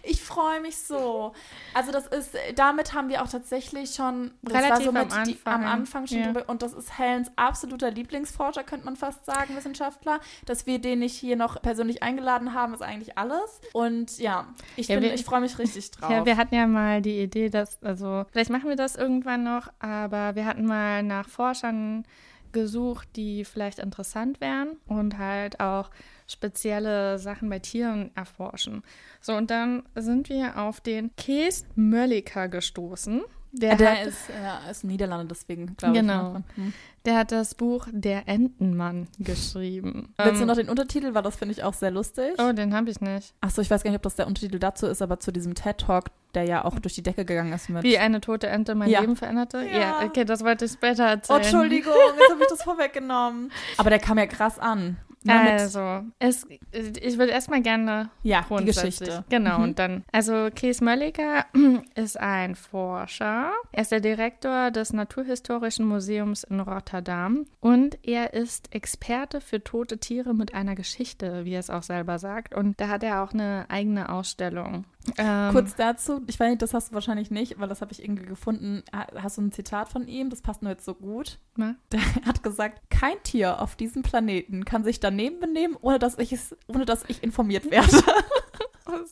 C: ich freue mich so. Also das ist, damit haben wir auch tatsächlich schon,
B: Relativ am
C: mit die, am
B: Anfang,
C: Anfang schon
B: ja.
C: drüber, und das ist Helens absoluter Lieblingsforscher, könnte man fast sagen, Wissenschaftler. Dass wir den nicht hier noch persönlich eingeladen haben, ist eigentlich alles. Und ja, ich, bin-
B: wir-
C: ich freue mich richtig drauf.
B: Ja, wir hatten ja mal die Idee, dass, also, vielleicht machen wir das irgendwann noch, aber wir hatten mal nach Forschern gesucht, die vielleicht interessant wären und halt auch spezielle Sachen bei Tieren erforschen. So, und dann sind wir auf den Kees Mölliker gestoßen. Der,
C: der
B: hat,
C: ist, ja, ist Niederlande, deswegen glaube
B: Genau.
C: ich. Hm.
B: der hat das Buch Der Entenmann geschrieben.
C: Willst du
B: Ähm,
C: noch den Untertitel, weil das finde ich auch sehr lustig.
B: Oh, den habe ich nicht.
C: Achso, ich weiß gar nicht, ob das der Untertitel dazu ist, aber zu diesem TED-Talk, der ja auch durch die Decke gegangen ist mit.
B: Wie eine tote Ente mein
C: Ja.
B: Leben veränderte?
C: Ja.
B: Ja, okay, das wollte ich später
C: Oh,
B: erzählen.
C: Entschuldigung, jetzt habe ich das vorweggenommen. Aber der kam ja krass an.
B: Also, es, ich würde erstmal gerne
C: ja, die. Geschichte.
B: Genau,
C: Mhm.
B: und dann, also Kees Mölliger ist ein Forscher. Er ist der Direktor des Naturhistorischen Museums in Rotterdam und er ist Experte für tote Tiere mit einer Geschichte, wie er es auch selber sagt. Und da hat er auch eine eigene Ausstellung. Ähm,
C: Kurz dazu, ich weiß nicht, das hast du wahrscheinlich nicht, weil das habe ich irgendwie gefunden. Ha- Hast du ein Zitat von ihm? Das passt nur jetzt so gut.
B: Na?
C: Der hat gesagt, kein Tier auf diesem Planeten kann sich daneben benehmen, ohne dass ich es, ohne dass ich informiert werde.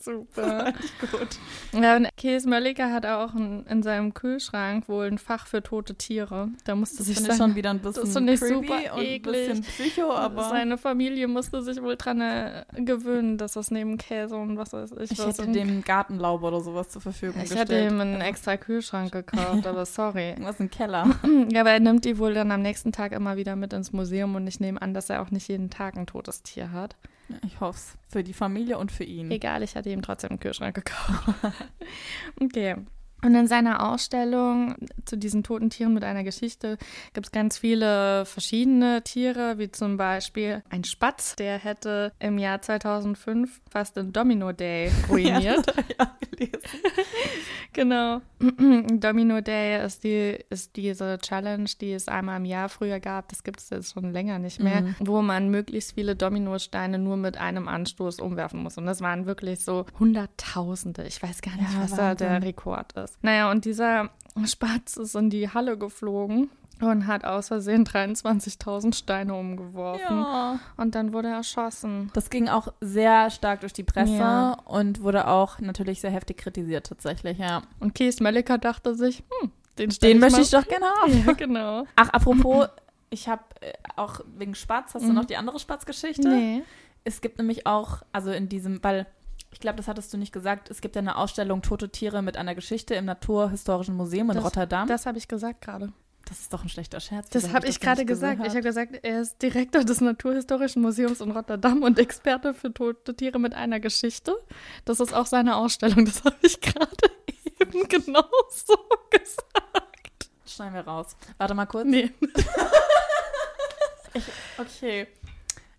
B: Super.
C: gut.
B: Ja, und Kees Mölliger hat auch ein, in seinem Kühlschrank wohl ein Fach für tote Tiere. Da musste
C: Das
B: sich
C: ich
B: seine,
C: schon wieder ein bisschen
B: das finde ich
C: creepy
B: super
C: und ein
B: eklig.
C: bisschen psycho, aber
B: seine Familie musste sich wohl dran äh, gewöhnen, dass das neben Käse und was weiß ich,
C: ich
B: was
C: hätte dem Gartenlaube oder sowas zur Verfügung
B: ich
C: gestellt.
B: hätte ihm einen extra Kühlschrank gekauft, aber sorry.
C: Irgendwas im Keller.
B: Ja, aber er nimmt die wohl dann am nächsten Tag immer wieder mit ins Museum und ich nehme an, dass er auch nicht jeden Tag ein totes Tier hat.
C: Ich hoffe es. Für die Familie und für ihn.
B: Egal, ich hatte ihm trotzdem einen Kühlschrank gekauft. okay. Und in seiner Ausstellung zu diesen toten Tieren mit einer Geschichte gibt es ganz viele verschiedene Tiere, wie zum Beispiel ein Spatz, der hätte im Jahr 2005 fast den Domino Day ruiniert.
C: ja.
B: Genau. Domino Day ist, die, ist diese Challenge, die es einmal im Jahr früher gab. Das gibt es jetzt schon länger nicht mehr,
C: Mhm.
B: wo man möglichst viele Dominosteine nur mit einem Anstoß umwerfen muss. Und das waren wirklich so Hunderttausende. Ich weiß gar nicht,
C: Ja,
B: was da der
C: Wahnsinn.
B: Rekord ist. Naja, und dieser Spatz ist in die Halle geflogen und hat aus Versehen 23.000 Steine umgeworfen.
C: Ja.
B: Und dann wurde er erschossen.
C: Das ging auch sehr stark durch die Presse
B: Ja.
C: und wurde auch natürlich sehr heftig kritisiert tatsächlich, ja.
B: Und Kees Melliker dachte sich, hm, den,
C: Den möchte
B: mal-
C: ich doch gerne haben.
B: Ja, genau.
C: Ach, apropos, ich habe äh, auch wegen Spatz, hast du
B: Mhm.
C: noch die andere Spatzgeschichte?
B: Nee.
C: Es gibt nämlich auch, also in diesem, weil Ich glaube, das hattest du nicht gesagt. Es gibt ja eine Ausstellung Tote Tiere mit einer Geschichte im Naturhistorischen Museum in
B: Das-
C: Rotterdam. Das,
B: Das habe ich gesagt gerade.
C: ist doch ein schlechter Scherz.
B: Das habe
C: hab
B: ich gerade gesagt. Ich habe gesagt, er ist Direktor des Naturhistorischen Museums in Rotterdam und Experte für tote Tiere mit einer Geschichte. Das ist auch seine Ausstellung. Das habe ich gerade eben genau so gesagt.
C: Schneiden wir raus. Warte mal kurz.
B: Nee.
C: Okay.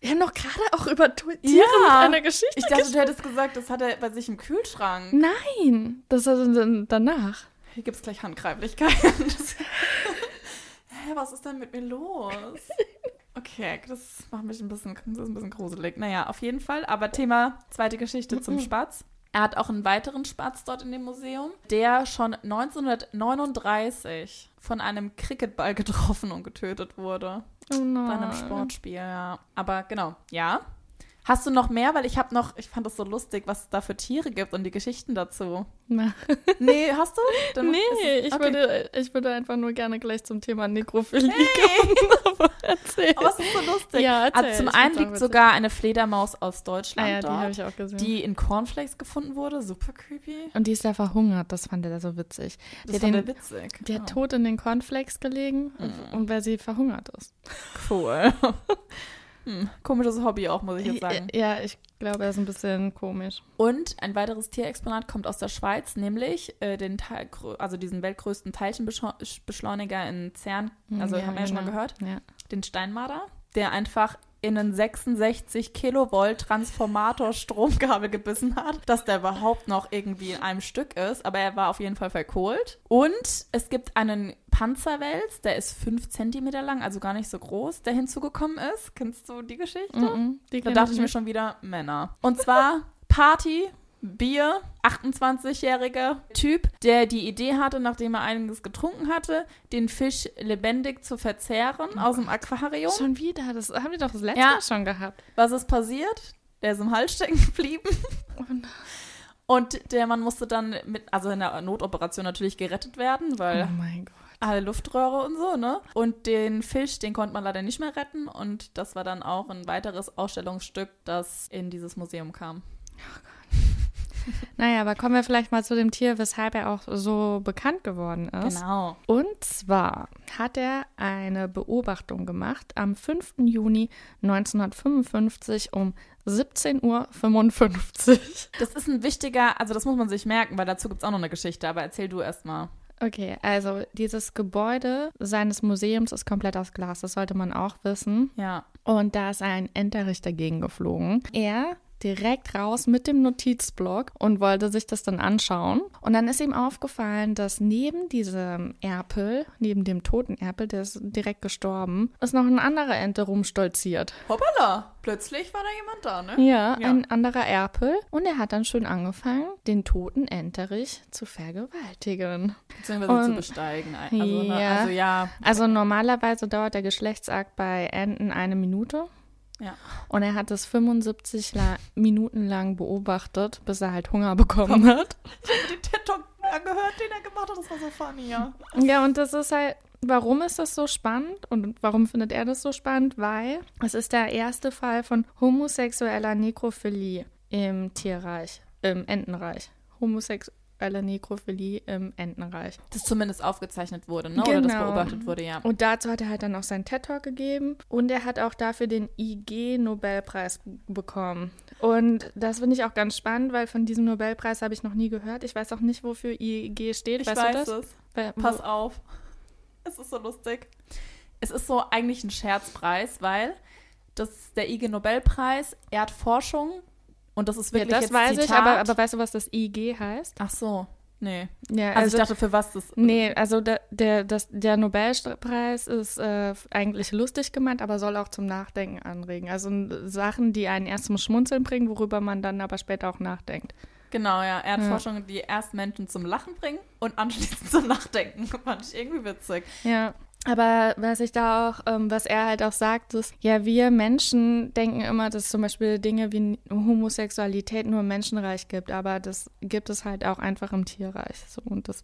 B: Wir haben doch gerade auch über Tiere
C: Ja.
B: mit einer Geschichte
C: Ich dachte, du hättest gesagt, das hat er bei sich im Kühlschrank.
B: Nein, das ist dann danach.
C: Hier gibt es gleich Handgreiflichkeiten. Hä, was ist denn mit mir los? Okay, das macht mich ein bisschen, das ist ein bisschen gruselig. Naja, auf jeden Fall. Aber Thema zweite Geschichte zum Spatz. Er hat auch einen weiteren Spatz dort in dem Museum, der schon 1939 von einem Cricketball getroffen und getötet wurde.
B: Oh nein.
C: Bei einem Sportspiel, ja. Aber genau, ja. Hast du noch mehr? Weil ich habe noch, ich fand das so lustig, was es da für Tiere gibt und die Geschichten dazu.
B: Na,
C: Nee, hast du? Dann
B: nee,
C: es-
B: ich,
C: okay.
B: würde, ich würde einfach nur gerne gleich zum Thema Nekrophilie kommen. Aber erzähl.
C: Aber es ist so lustig.
B: Ja, erzähl,
C: also zum einen liegt sogar eine Fledermaus aus Deutschland
B: Ah ja, die habe
C: dort,
B: ich auch gesehen.
C: die in Cornflakes gefunden wurde. Super creepy.
B: und die ist ja verhungert, das fand er so witzig.
C: Das
B: Die
C: fand er witzig.
B: die hat
C: Oh,
B: tot in den Cornflakes gelegen,
C: Mhm.
B: und weil sie verhungert ist.
C: cool. hm, komisches Hobby auch, muss ich jetzt sagen.
B: Ja, ich glaube, er ist ein bisschen komisch.
C: Und ein weiteres Tierexponat kommt aus der Schweiz, nämlich äh, den Teil, also diesen weltgrößten Teilchenbeschleuniger in CERN, also
B: Ja,
C: haben wir ja schon mal
B: genau.
C: gehört,
B: Ja.
C: den Steinmarder, der einfach in einen 66 Kilovolt Transformator Stromkabel gebissen hat, dass der überhaupt noch irgendwie in einem Stück ist, aber er war auf jeden Fall verkohlt. Und es gibt einen Panzerwels, der ist 5 Zentimeter lang, also gar nicht so groß, der hinzugekommen ist. Kennst du die Geschichte?
B: Mhm, die
C: Da dachte ich mir schon wieder Männer. Und zwar Party, Bier, 28-jähriger Typ, der die Idee hatte, nachdem er einiges getrunken hatte, den Fisch lebendig zu verzehren aus dem Aquarium.
B: Schon wieder, das haben wir doch das letzte
C: Ja.
B: Mal schon gehabt.
C: Was ist passiert? Der ist im Hals stecken geblieben.
B: Oh nein.
C: Und der Mann musste dann mit, also in der Notoperation natürlich gerettet werden, weil
B: Oh mein Gott.
C: alle Luftröhre und so, ne? Und den Fisch, den konnte man leider nicht mehr retten. Und das war dann auch ein weiteres Ausstellungsstück, das in dieses Museum kam.
B: Naja, aber kommen wir vielleicht mal zu dem Tier, weshalb er auch so bekannt geworden ist.
C: Genau.
B: Und zwar hat er eine Beobachtung gemacht am 5. Juni 1955 um 17.55 Uhr.
C: Das ist ein wichtiger, also das muss man sich merken, weil dazu gibt es auch noch eine Geschichte, aber erzähl du erst mal.
B: Okay, also dieses Gebäude seines Museums ist komplett aus Glas, das sollte man auch wissen.
C: Ja.
B: Und da ist ein Enterich dagegen geflogen. Er direkt raus mit dem Notizblock und wollte sich das dann anschauen. Und dann ist ihm aufgefallen, dass neben diesem Erpel, neben dem toten Erpel, der ist direkt gestorben, ist noch ein anderer Ente rumstolziert.
C: Hoppala, plötzlich war da jemand da, ne?
B: Ja,
C: Ja.
B: ein anderer Erpel. Und er hat dann schön angefangen, den toten Enterich zu vergewaltigen.
C: Beziehungsweise
B: Und-
C: zu besteigen. Also, ne,
B: Ja.
C: also ja.
B: Also normalerweise dauert der Geschlechtsakt bei Enten eine Minute.
C: Ja.
B: Und er hat es 75 la Minuten lang beobachtet, bis er halt Hunger bekommen hat.
C: Den TED-Talk angehört, den er gemacht hat, das war so funny, ja.
B: Ja, und das ist halt, warum ist das so spannend und warum findet er das so spannend? Weil es ist der erste Fall von homosexueller Nekrophilie im Tierreich, im Entenreich. Homosexuelle Nekrophilie im Entenreich.
C: Das zumindest aufgezeichnet wurde, ne? Oder das
B: Genau.
C: beobachtet wurde, ja.
B: Und dazu hat er halt dann auch seinen TED-Talk gegeben und er hat auch dafür den IG-Nobelpreis bekommen. Und das finde ich auch ganz spannend, weil von diesem Nobelpreis habe ich noch nie gehört. Ich weiß auch nicht, wofür IG steht.
C: Ich
B: weißt
C: weiß
B: du das?
C: es.
B: Weil-
C: Pass auf. Es ist so lustig. Es ist so eigentlich ein Scherzpreis, weil das der IG Nobelpreis ehrt Forschung und das ist
B: Ja,
C: wirklich
B: das
C: jetzt
B: weiß ich,
C: Zitat.
B: aber, aber weißt du, was das IG heißt?
C: Ach so, nee.
B: Ja,
C: Also, ich dachte, für was das
B: Nee, also der, der, das, der Nobelpreis ist äh, eigentlich lustig gemeint, aber soll auch zum Nachdenken anregen. Also Sachen, die einen erst zum Schmunzeln bringen, worüber man dann aber später auch nachdenkt.
C: Genau, ja. Er hat
B: Ja.
C: Die erst Menschen zum Lachen bringen und anschließend zum Nachdenken. Fand ich irgendwie witzig.
B: Ja. Aber was ich da auch, ähm, was er halt auch sagt, ist, ja, wir Menschen denken immer, dass zum Beispiel Dinge wie Homosexualität nur im Menschenreich gibt, aber das gibt es halt auch einfach im Tierreich. So, und das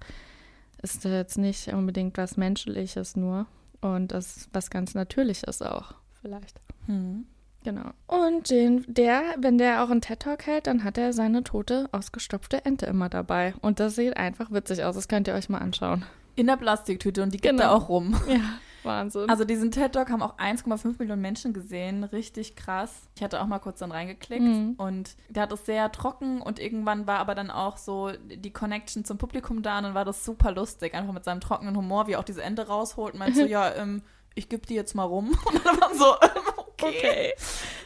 B: ist jetzt nicht unbedingt was Menschliches nur und das ist was ganz Natürliches auch, vielleicht.
C: Hm.
B: Genau. Und den, der, wenn der auch einen TED-Talk hält, dann hat er seine tote, ausgestopfte Ente immer dabei. Und das sieht einfach witzig aus. Das könnt ihr euch mal anschauen.
C: In der Plastiktüte und die gibt
B: Genau.
C: er auch rum.
B: Ja, Wahnsinn.
C: Also diesen TED Talk haben auch 1,5 Millionen Menschen gesehen, richtig krass. Ich hatte auch mal kurz dann reingeklickt
B: Mhm.
C: und der hat es sehr trocken und irgendwann war aber dann auch so die Connection zum Publikum da und dann war das super lustig, einfach mit seinem trockenen Humor, wie er auch diese Ente rausholt und meint so, ja, ähm, ich gebe die jetzt mal rum. Und dann war so, ähm, okay.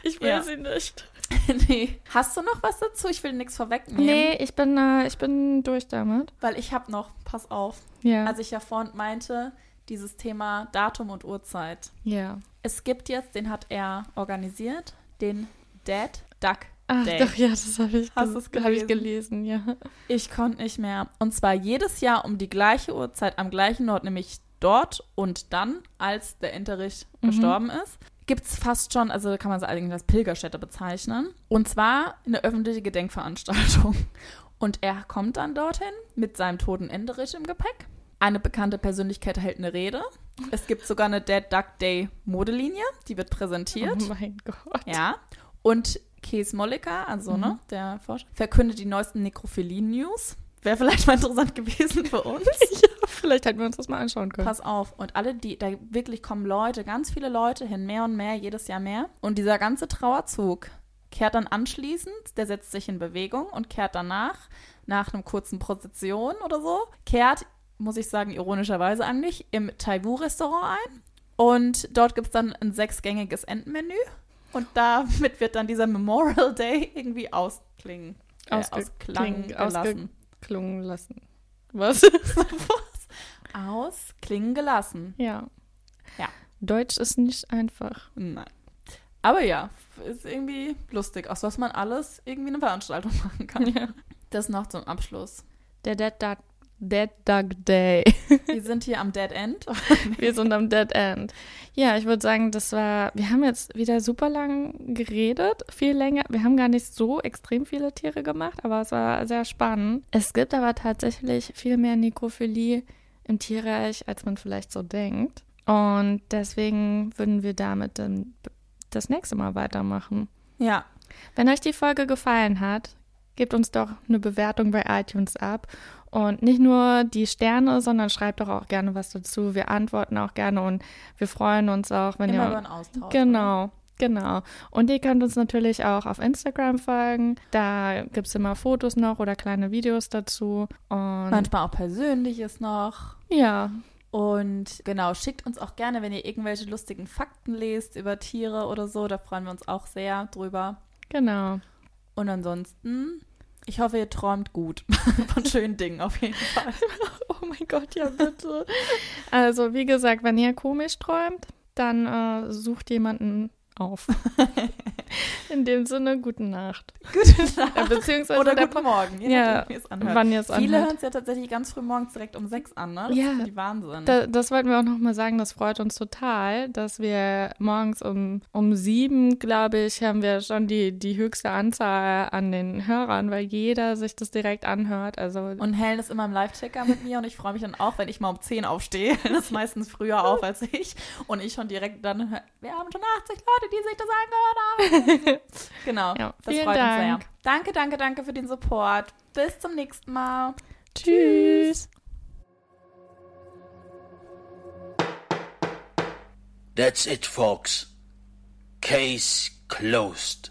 B: ich will
C: Ja.
B: sie nicht.
C: nee. Hast du noch was dazu? Ich will nichts vorwegnehmen.
B: Nee, ich bin, äh, ich bin durch damit.
C: Weil ich habe noch, pass auf,
B: Ja.
C: als ich ja vorhin meinte, dieses Thema Datum und Uhrzeit.
B: ja.
C: Es gibt jetzt, den hat er organisiert, den Dead Duck
B: Ach,
C: Day.
B: doch, ja, das habe ich,
C: Hast
B: hab ich
C: gelesen?
B: ja.
C: Ich konnte nicht mehr. Und zwar jedes Jahr um die gleiche Uhrzeit am gleichen Ort, nämlich dort und dann, als der Enterich
B: Mhm.
C: gestorben ist. Gibt es fast schon, also kann man es eigentlich als Pilgerstätte bezeichnen. Und zwar eine öffentliche Gedenkveranstaltung. Und er kommt dann dorthin mit seinem toten Enderich im Gepäck. Eine bekannte Persönlichkeit hält eine Rede. Es gibt sogar eine Dead Duck Day Modelinie, die wird präsentiert.
B: Oh mein Gott.
C: Ja. Und Kees Molliker, also ne, der Forscher, verkündet die neuesten Nekrophilie-News. Wäre vielleicht mal interessant gewesen für uns.
B: ja, vielleicht hätten wir uns das mal anschauen können.
C: Pass auf. Und alle, die, da wirklich kommen Leute, ganz viele Leute hin, mehr und mehr, jedes Jahr mehr. Und dieser ganze Trauerzug kehrt dann anschließend, der setzt sich in Bewegung und kehrt danach, nach einem kurzen Prozession oder so, kehrt, muss ich sagen, ironischerweise eigentlich, im Taiwu-Restaurant ein. Und dort gibt es dann ein sechsgängiges Entenmenü. Und damit wird dann dieser Memorial Day irgendwie ausklingen. Äh,
B: kling-
C: gelassen.
B: Klungen lassen. Was?
C: Ausklingen gelassen.
B: ja.
C: Ja.
B: Deutsch ist nicht einfach.
C: Nein. Aber ja, ist irgendwie lustig, aus was man alles irgendwie eine Veranstaltung machen kann.
B: Ja.
C: Das noch zum Abschluss.
B: Der Dead Duck, Dead Duck Day.
C: Wir sind hier am Dead End.
B: Wir sind am Dead End. Ja, ich würde sagen, das war, wir haben jetzt wieder super lang geredet, viel länger. Wir haben gar nicht so extrem viele Tiere gemacht, aber es war sehr spannend. Es gibt aber tatsächlich viel mehr Nekrophilie im Tierreich, als man vielleicht so denkt. Und deswegen würden wir damit dann das nächste Mal weitermachen.
C: Ja,
B: Wenn euch die Folge gefallen hat, gebt uns doch eine Bewertung bei iTunes ab. Und nicht nur die Sterne, sondern schreibt doch auch gerne was dazu. Wir antworten auch gerne und wir freuen uns auch, wenn
C: immer
B: ihr.
C: über einen Austausch.
B: Genau, genau. Und ihr könnt uns natürlich auch auf Instagram folgen. Da gibt es immer Fotos noch oder kleine Videos dazu. Und
C: Manchmal auch Persönliches noch.
B: ja,
C: Und genau, schickt uns auch gerne, wenn ihr irgendwelche lustigen Fakten lest über Tiere oder so. Da freuen wir uns auch sehr drüber.
B: genau.
C: Und ansonsten, ich hoffe, ihr träumt gut von schönen Dingen auf jeden Fall.
B: Oh mein Gott, ja bitte. Also, wie gesagt, wenn ihr komisch träumt, dann äh, sucht jemanden auf. In dem Sinne, gute Nacht.
C: Gute Nacht.
B: Beziehungsweise
C: Oder
B: der
C: guten Morgen, je
B: Ja,
C: nachdem, anhört.
B: wann ihr es
C: Viele
B: anhört.
C: hören es ja tatsächlich ganz früh morgens direkt um sechs an, ne? Das
B: Ja.
C: ist die Wahnsinn.
B: Da, das wollten wir auch nochmal sagen, das freut uns total, dass wir morgens um, um sieben, glaube ich, haben wir schon die, die höchste Anzahl an den Hörern, weil jeder sich das direkt anhört. Also
C: und Helen ist immer im Live-Ticker mit mir und ich freue mich dann auch, wenn ich mal um 10 aufstehe. Das ist meistens früher auf als ich. Und ich schon direkt dann, hör- wir haben schon 80 Leute, die sich das angehört haben. genau,
B: Ja,
C: das
B: vielen
C: freut uns sehr.
B: Dank.
C: Danke, danke, danke für den Support. Bis zum nächsten Mal.
B: tschüss.
A: That's it, folks. Case closed.